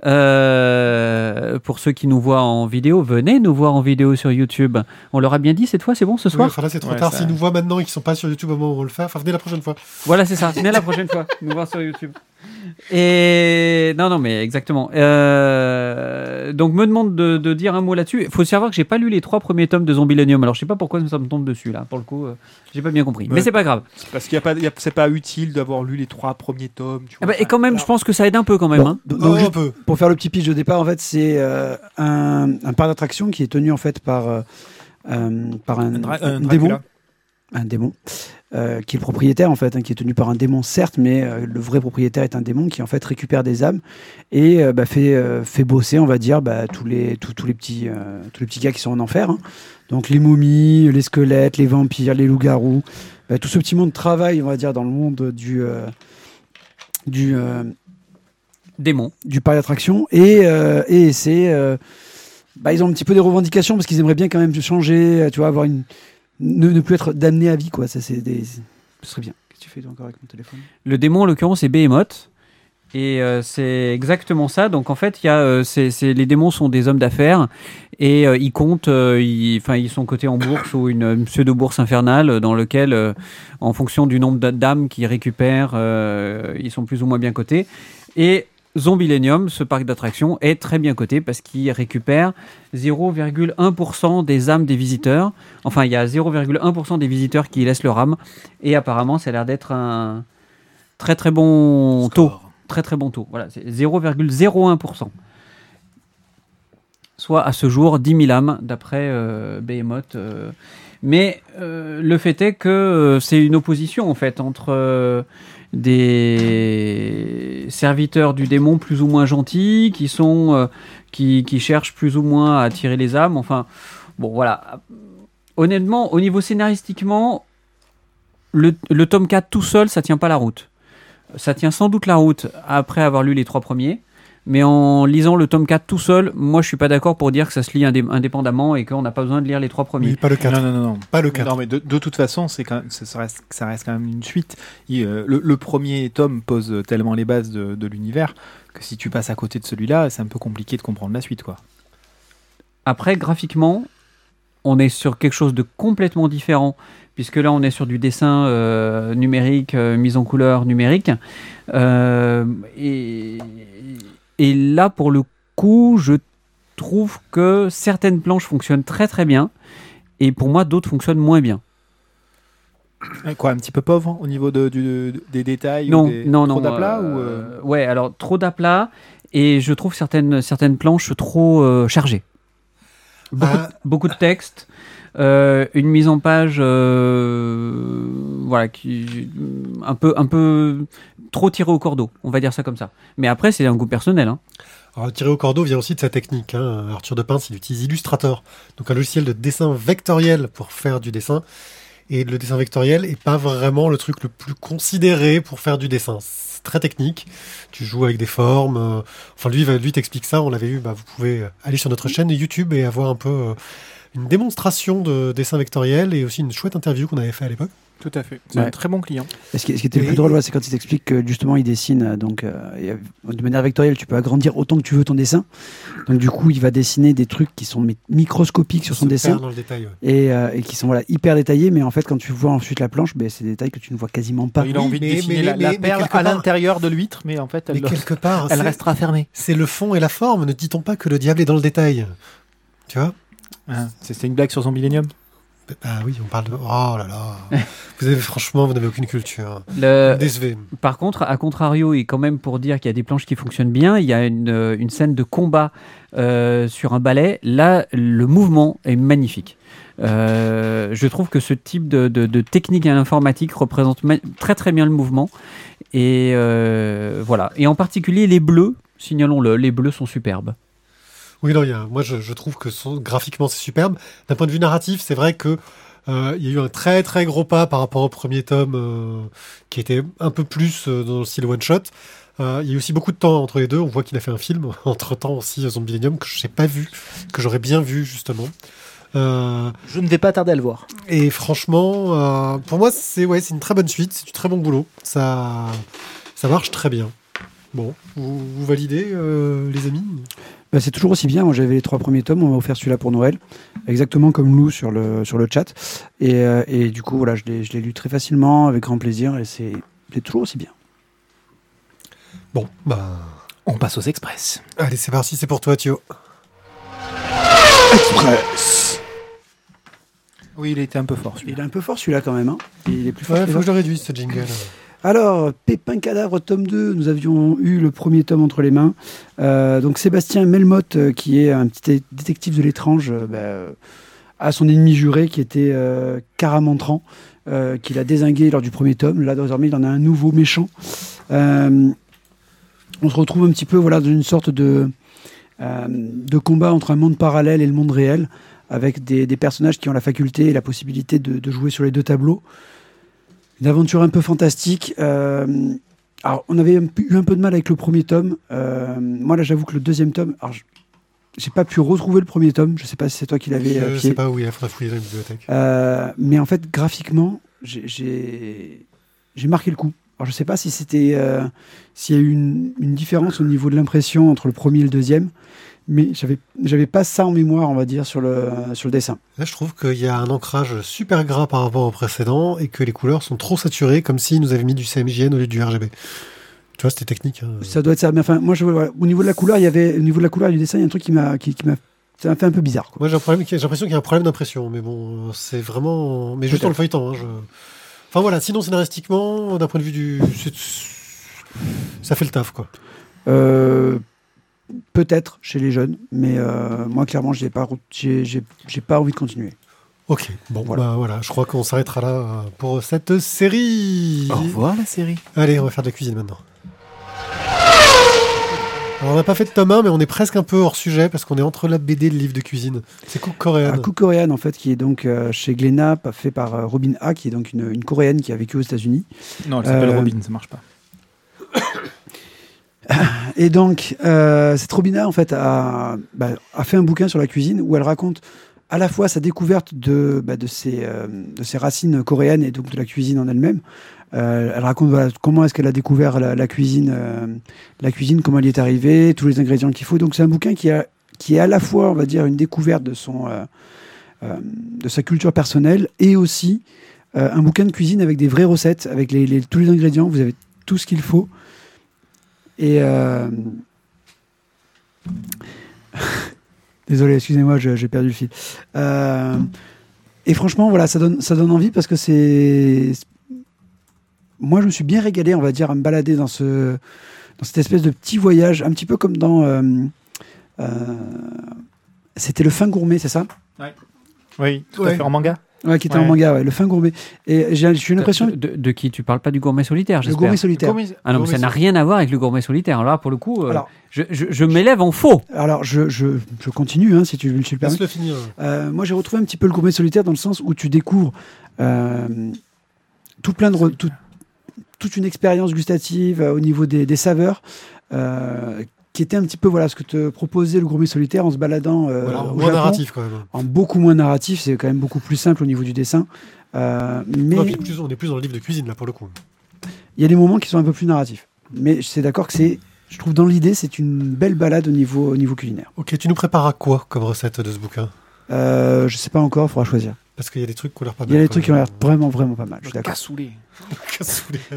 euh, pour ceux qui nous voient en vidéo, venez nous voir en vidéo sur YouTube. On leur a bien dit cette fois, c'est bon ce Oui, soir enfin là, c'est trop Ouais, tard. ça- S'ils nous voient maintenant et qu'ils sont pas sur YouTube au moment où on le fait, enfin, venez la prochaine fois. Voilà, c'est ça. Venez la prochaine fois nous voir sur YouTube. Et non, non, mais exactement. Euh, Donc, me demande de, de dire un mot là-dessus. Il faut savoir que j'ai pas lu les trois premiers tomes de Zombilenium. Alors, je sais pas pourquoi ça me tombe dessus là. Pour le coup, euh, j'ai pas bien compris. Ouais. Mais c'est pas grave. Parce qu'il y a pas, il y a- c'est pas utile d'avoir lu les trois premiers tomes. Tu Ah bah, et quand même, je pense que ça aide un peu quand même. Bon, hein. donc, Oh, un peu. Pour faire le petit pitch de départ, en fait, c'est euh, un, un parc d'attraction qui est tenu en fait par, euh, euh, par un, Un, un démon. Un démon, euh, qui est le propriétaire en fait, hein, qui est tenu par un démon certes, mais euh, le vrai propriétaire est un démon qui en fait récupère des âmes et euh, bah, fait, euh, fait bosser, on va dire, bah, tous, les, tous, tous les petits, euh, tous les petits gars qui sont en enfer. hein. Donc les momies, les squelettes, les vampires, les loups-garous, bah, tout ce petit monde travaille, on va dire, dans le monde du, du, Démon. du parc d'attraction et, euh, et c'est euh, bah, ils ont un petit peu des revendications parce qu'ils aimeraient bien quand même changer, tu vois, avoir une ne, ne plus être damné à vie quoi. Ça c'est des ce serait bien. Qu'est-ce que tu fais encore avec mon téléphone? Le démon, en l'occurrence, c'est Behemoth. Et euh, c'est exactement ça. Donc en fait, il y a, euh, c'est, c'est- les démons sont des hommes d'affaires et euh, ils comptent, ils, enfin, ils sont cotés en bourse ou une, une pseudo-bourse infernale dans lequel, en fonction du nombre d'âmes qu'ils récupèrent, ils sont plus ou moins bien cotés. Et Zombilenium, ce parc d'attractions, est très bien coté parce qu'il récupère 0,1% des âmes des visiteurs. Enfin, il y a 0,1% des visiteurs qui laissent leur âme. Et apparemment, ça a l'air d'être un très très bon taux. Très très bon taux. Voilà, c'est 0,01%. Soit à ce jour 10 000 âmes d'après euh, Behemoth. euh. Mais euh, le fait est que euh, c'est une opposition en fait entre euh, des serviteurs du démon plus ou moins gentils qui sont qui, cherchent plus ou moins à attirer les âmes. Enfin, bon voilà. Honnêtement, au niveau scénaristiquement, le, le tome 4 tout seul, ça tient pas la route. Ça tient sans doute la route après avoir lu les trois premiers. Mais en lisant le tome 4 tout seul, moi je suis pas d'accord pour dire que ça se lit indé- indépendamment et qu'on n'a pas besoin de lire les trois premiers. Pas le 4. Non, non, non, non. Pas le 4. Non, mais de, de toute façon, c'est quand même, ça, ça reste, ça reste quand même une suite. Il, euh, le, le premier tome pose tellement les bases de, de l'univers que si tu passes à côté de celui-là, c'est un peu compliqué de comprendre la suite, quoi. Après, graphiquement, on est sur quelque chose de complètement différent, puisque là, on est sur du dessin euh, numérique, euh, mise en couleur numérique. Euh, et, et là, pour le coup, je trouve que certaines planches fonctionnent très très bien, et pour moi, d'autres fonctionnent moins bien. Quoi, un petit peu pauvre au niveau de, du- des détails Non, ou des, non, trop non. d'aplats euh, ou euh, Ouais, alors trop d'aplats, et je trouve certaines, certaines planches trop euh, chargées. Beaucoup, Ah. beaucoup de texte, euh, une mise en page, euh, voilà, qui un peu, un peu trop tiré au cordeau. On va dire ça comme ça. Mais après, c'est un goût personnel. Hein. Alors, tirer au cordeau vient aussi de sa technique. Hein. Arthur de Pince, il utilise Illustrator, donc un logiciel de dessin vectoriel pour faire du dessin. Et le dessin vectoriel est pas vraiment le truc le plus considéré pour faire du dessin. C'est très technique. Tu joues avec des formes. euh, Enfin, lui, lui t'explique ça. On l'avait vu. Bah, vous pouvez aller sur notre chaîne YouTube et avoir un peu euh, une démonstration de dessin vectoriel et aussi une chouette interview qu'on avait fait à l'époque. Tout à fait. C'est Ouais. un très bon client. Et ce qui, ce qui était le plus drôle, c'est quand il t'explique que justement il dessine euh, donc euh, et, euh, de manière vectorielle, tu peux agrandir autant que tu veux ton dessin. Donc du coup, il va dessiner des trucs qui sont mi- microscopiques sur son dessin dans le détail. ouais. et, euh, et qui sont voilà hyper détaillés. Mais en fait, quand tu vois ensuite la planche, ben, c'est des détails que tu ne vois quasiment pas. Il a Oui, envie de dessiner mais- la, mais- perle à l'intérieur de l'huître, mais en fait, Mais elle, quelque part, elle c'est- restera fermée. c'est le fond et la forme. Ne dit-on pas que le diable est dans le détail Tu vois? Ah, C'était une blague sur son millénium. Ah oui, on parle de. Oh là là. vous avez franchement, vous n'avez aucune culture. Le-. Par contre, à contrario, et quand même pour dire qu'il y a des planches qui fonctionnent bien, il y a une, euh, une scène de combat euh, sur un balai. Là, le mouvement est magnifique. Euh, je trouve que ce type de, de- de technique à l'informatique représente très très bien le mouvement. Et euh, voilà. Et en particulier les bleus, signalons-le, les bleus sont superbes. Oui, non, il y a, moi je, je trouve que son- graphiquement c'est superbe. D'un point de vue narratif, c'est vrai que euh, il y a eu un très très gros pas par rapport au premier tome euh, qui était un peu plus euh, dans le style one shot. Il y a eu aussi beaucoup de temps entre les deux. On voit qu'il a fait un film entre temps aussi, Zombie Millennium, que je n'ai pas vu, que j'aurais bien vu justement. Je ne vais pas tarder à le voir. et franchement, pour moi, c'est ouais, c'est une très bonne suite, c'est du très bon boulot. Ça, ça marche très bien. Bon, vous, vous validez, les amis? Bah, c'est toujours aussi bien. Moi, j'avais les trois premiers tomes. On m'a offert celui-là pour Noël, exactement comme Lou sur le sur le chat. Et, euh, et du coup, voilà, je l'ai je l'ai lu très facilement, avec grand plaisir, et c'est c'est toujours aussi bien. Bon, bah, On passe aux express. allez, c'est parti, c'est pour toi, Thio. Oui, il était un peu fort celui-là. Il est un peu fort celui-là quand même. Hein. Il est plus fort. Ouais, faut que je le réduise, ce jingle. Alors, Pépin Cadavre, tome 2, nous avions eu le premier tome entre les mains. Euh, donc Sébastien Melmotte, euh, qui est un petit dé- détective de l'étrange, euh, bah, a son ennemi juré qui était Caramantran, qu'il a désingué lors du premier tome. Là, désormais, il en a un nouveau méchant. On se retrouve un petit peu voilà, dans une sorte de, combat entre un monde parallèle et le monde réel, avec des, personnages qui ont la faculté et la possibilité de jouer sur les deux tableaux. Une aventure un peu fantastique. euh, alors, on avait eu un peu de mal avec le premier tome. Euh, moi, là, j'avoue que le deuxième tome, alors, je- j'ai pas pu retrouver le premier tome. Je sais pas si c'est toi qui l'avais euh, Je pied. sais pas où il faudra fouiller dans la bibliothèque. Euh, mais en fait, graphiquement, j'ai- marqué le coup. Alors, je sais pas si c'était euh, s'il y a eu une, une différence au niveau de l'impression entre le premier et le deuxième, mais j'avais j'avais pas ça en mémoire, on va dire, sur le sur le dessin. Là, je trouve qu'il y a un ancrage super gras par rapport au précédent et que les couleurs sont trop saturées, comme s'ils nous avaient mis du CMJN au lieu du RGB. Tu vois, c'était technique. hein. Ça doit être ça. Mais enfin, moi, je, voilà, au niveau de la couleur, il y avait au niveau de la couleur et du dessin, il y a un truc qui m'a qui, qui m'a ça m'a fait un peu bizarre. Quoi. Moi, j'ai un problème- j'ai l'impression qu'il y a un problème d'impression, mais bon, c'est vraiment. Mais juste dans le feuilleton. hein, je- Enfin voilà, sinon, scénaristiquement, d'un point de vue du. c'est- Ça fait le taf, quoi. Euh, Peut-être chez les jeunes, mais euh, moi, clairement, j'ai pas j'ai pas envie de continuer. Ok, bon, Voilà. bah voilà, je crois qu'on s'arrêtera là euh, pour cette série. Au revoir la série. Allez, on va faire de la cuisine maintenant. Alors, on n'a pas fait de tome 1, mais on est presque un peu hors sujet parce qu'on est entre la BD et le livre de cuisine. C'est cook coréenne. Un coup coréenne en fait qui est donc euh, chez Glénat, fait par euh, Robin A, qui est donc une, une coréenne qui a vécu aux États-Unis. Non, elle s'appelle Euh, Robin, ça marche pas. Et donc euh, cette Robin A en fait a, bah, fait un bouquin sur la cuisine où elle raconte à la fois sa découverte de, bah, euh, ses racines coréennes et donc de la cuisine en elle-même. Euh, elle raconte comment est-ce qu'elle a découvert la, cuisine, la cuisine, comment elle y est arrivée, tous les ingrédients qu'il faut. Donc c'est un bouquin qui, est à la fois, on va dire, une découverte de son, de sa culture personnelle et aussi un bouquin de cuisine avec des vraies recettes, avec tous les ingrédients. Vous avez tout ce qu'il faut. Et euh, désolé, excusez-moi, j'ai perdu le fil. Euh, Et franchement, voilà, ça donne, ça donne envie parce que c'est. Moi, je me suis bien régalé, on va dire, à me balader dans ce, dans cette espèce de petit voyage, un petit peu comme dans euh, euh, C'était le fin gourmet, c'est ça? Oui, tout à fait en manga? Ouais, qui était Ouais. en manga, ouais, le fin gourmet. Et j'ai j'ai l'impression De, de- de qui Tu parles pas du gourmet solitaire, le j'espère gourmet solitaire. Ah non, mais ça n'a rien à voir avec le gourmet solitaire. Alors là, pour le coup, euh, Alors- je, je- je m'élève en faux. Alors, je, je, je continue, hein, si tu, tu le permets. Finir. Euh, moi, j'ai retrouvé un petit peu le gourmet solitaire dans le sens où tu découvres euh, tout plein de re- tout- toute une expérience gustative euh, au niveau des, des saveurs. euh, qui était un petit peu voilà ce que te proposait le gourmet solitaire en se baladant euh, Voilà, au moins Japon. narratif quand même. en beaucoup moins narratif c'est quand même beaucoup plus simple au niveau du dessin Euh, mais Non, puis plus, on est plus dans le livre de cuisine là pour le coup. il y a des moments qui sont un peu plus narratifs mais je suis d'accord que c'est je trouve dans l'idée c'est une belle balade au niveau au niveau culinaire Ok, tu nous prépares à quoi comme recette de ce bouquin? Euh, je sais pas encore il faudra choisir Parce qu'il y a des trucs qui ont l'air pas il y a mal, des trucs qui ont l'air vraiment vraiment pas mal je suis d'accord Cassoulet.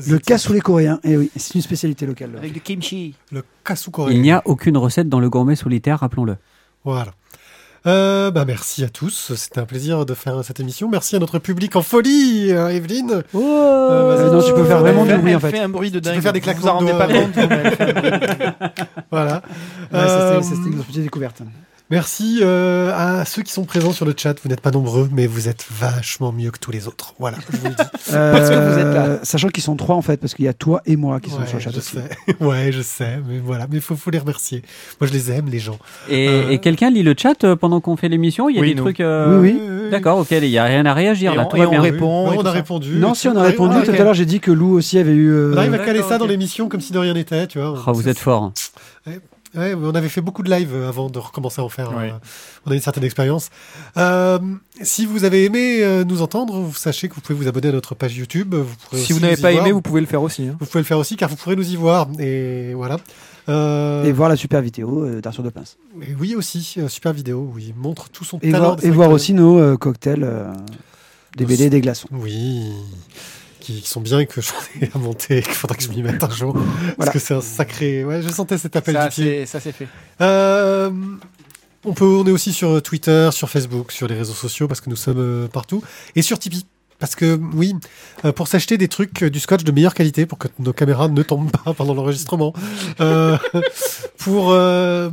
Le cassoulet coréen, et oui, c'est une spécialité locale. là. Avec du kimchi. Le cassou coréen. Il n'y a aucune recette dans le gourmet solitaire, rappelons-le. Voilà. Euh, bah merci à tous, c'était un plaisir de faire cette émission. Merci à notre public en folie, euh, Evelyne. Euh, vas-y. non, tu peux faire vraiment du bruit en fait fait. un bruit de peux dingue. faire des Vous vous en rendez de pas compte. Voilà. Ouais, Euh, c'était une petite découverte. Merci euh, à ceux qui sont présents sur le chat. Vous n'êtes pas nombreux, mais vous êtes vachement mieux que tous les autres. Voilà, je vous le dis. Parce que vous êtes là. Sachant qu'ils sont trois en fait, parce qu'il y a toi et moi qui sont Ouais, sur le chat je aussi. sais. Ouais, je sais, mais voilà, mais faut, faut les remercier. Moi, je les aime, les gens. Et, Euh, et quelqu'un lit le chat euh, pendant qu'on fait l'émission? Il y a Oui, des nous. trucs. euh, Oui, D'accord, ok, il n'y a rien à réagir Et là, on- et on bien. répond. Non, et on tout a ça. répondu. Non, si on a répondu. ouais, Tout à l'heure, j'ai dit que Lou aussi avait eu. euh, On arrive à caler ça dans l'émission comme si de rien n'était, tu vois. Oh, vous êtes fort. Ouais, on avait fait beaucoup de live euh, avant de recommencer à en faire. Ouais. euh, on a une certaine expérience. Euh, si vous avez aimé euh, nous entendre, vous sachez que vous pouvez vous abonner à notre page YouTube. Vous pourrez Si vous n'avez pas voir. aimé, vous pouvez le faire aussi. hein. Vous pouvez le faire aussi car vous pourrez nous y voir. Et voilà. Euh, Et voir la super vidéo euh, d'Arthur de Pince. et oui aussi, euh, super vidéo. Oui, il montre tout son Et talent. voir, et voir aussi nos euh, cocktails, euh, des BD et des glaçons. Oui, qui sont bien et que j'en ai à monter, qu'il faudra que je m'y mette un jour. Parce que c'est un sacré. Ouais, je sentais cet appel Ça, du pied. ça c'est fait. Euh, on, peut, on est aussi sur Twitter, sur Facebook, sur les réseaux sociaux parce que nous sommes euh, partout. Et sur Tipeee. Parce que oui, euh, pour s'acheter des trucs, euh, du scotch de meilleure qualité pour que nos caméras ne tombent pas pendant l'enregistrement. Euh, pour euh,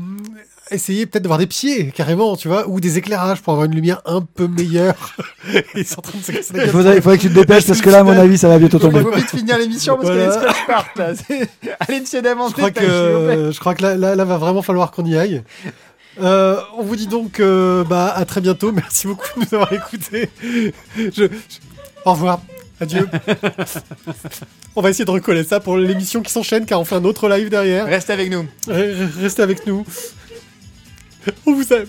essayer peut-être d'avoir des pieds carrément, tu vois, ou des éclairages pour avoir une lumière un peu meilleure. Ils sont en train de se casser la Il gueule. faudrait, il faudrait que tu te dépêches parce que là, à mon avis, ça va bientôt Il tomber. faut vite finir l'émission parce Voilà. que les scotch partent là. Allez, essayer Je d'avancer. crois que, je crois que là, là, là, va vraiment falloir qu'on y aille. Euh, on vous dit donc euh, bah, à très bientôt. Merci beaucoup de nous avoir écoutés. Je, je- Au revoir. Adieu. on va essayer de recoller ça pour l'émission qui s'enchaîne car on fait un autre live derrière. Reste avec nous. Re- Restez avec nous. On vous aime.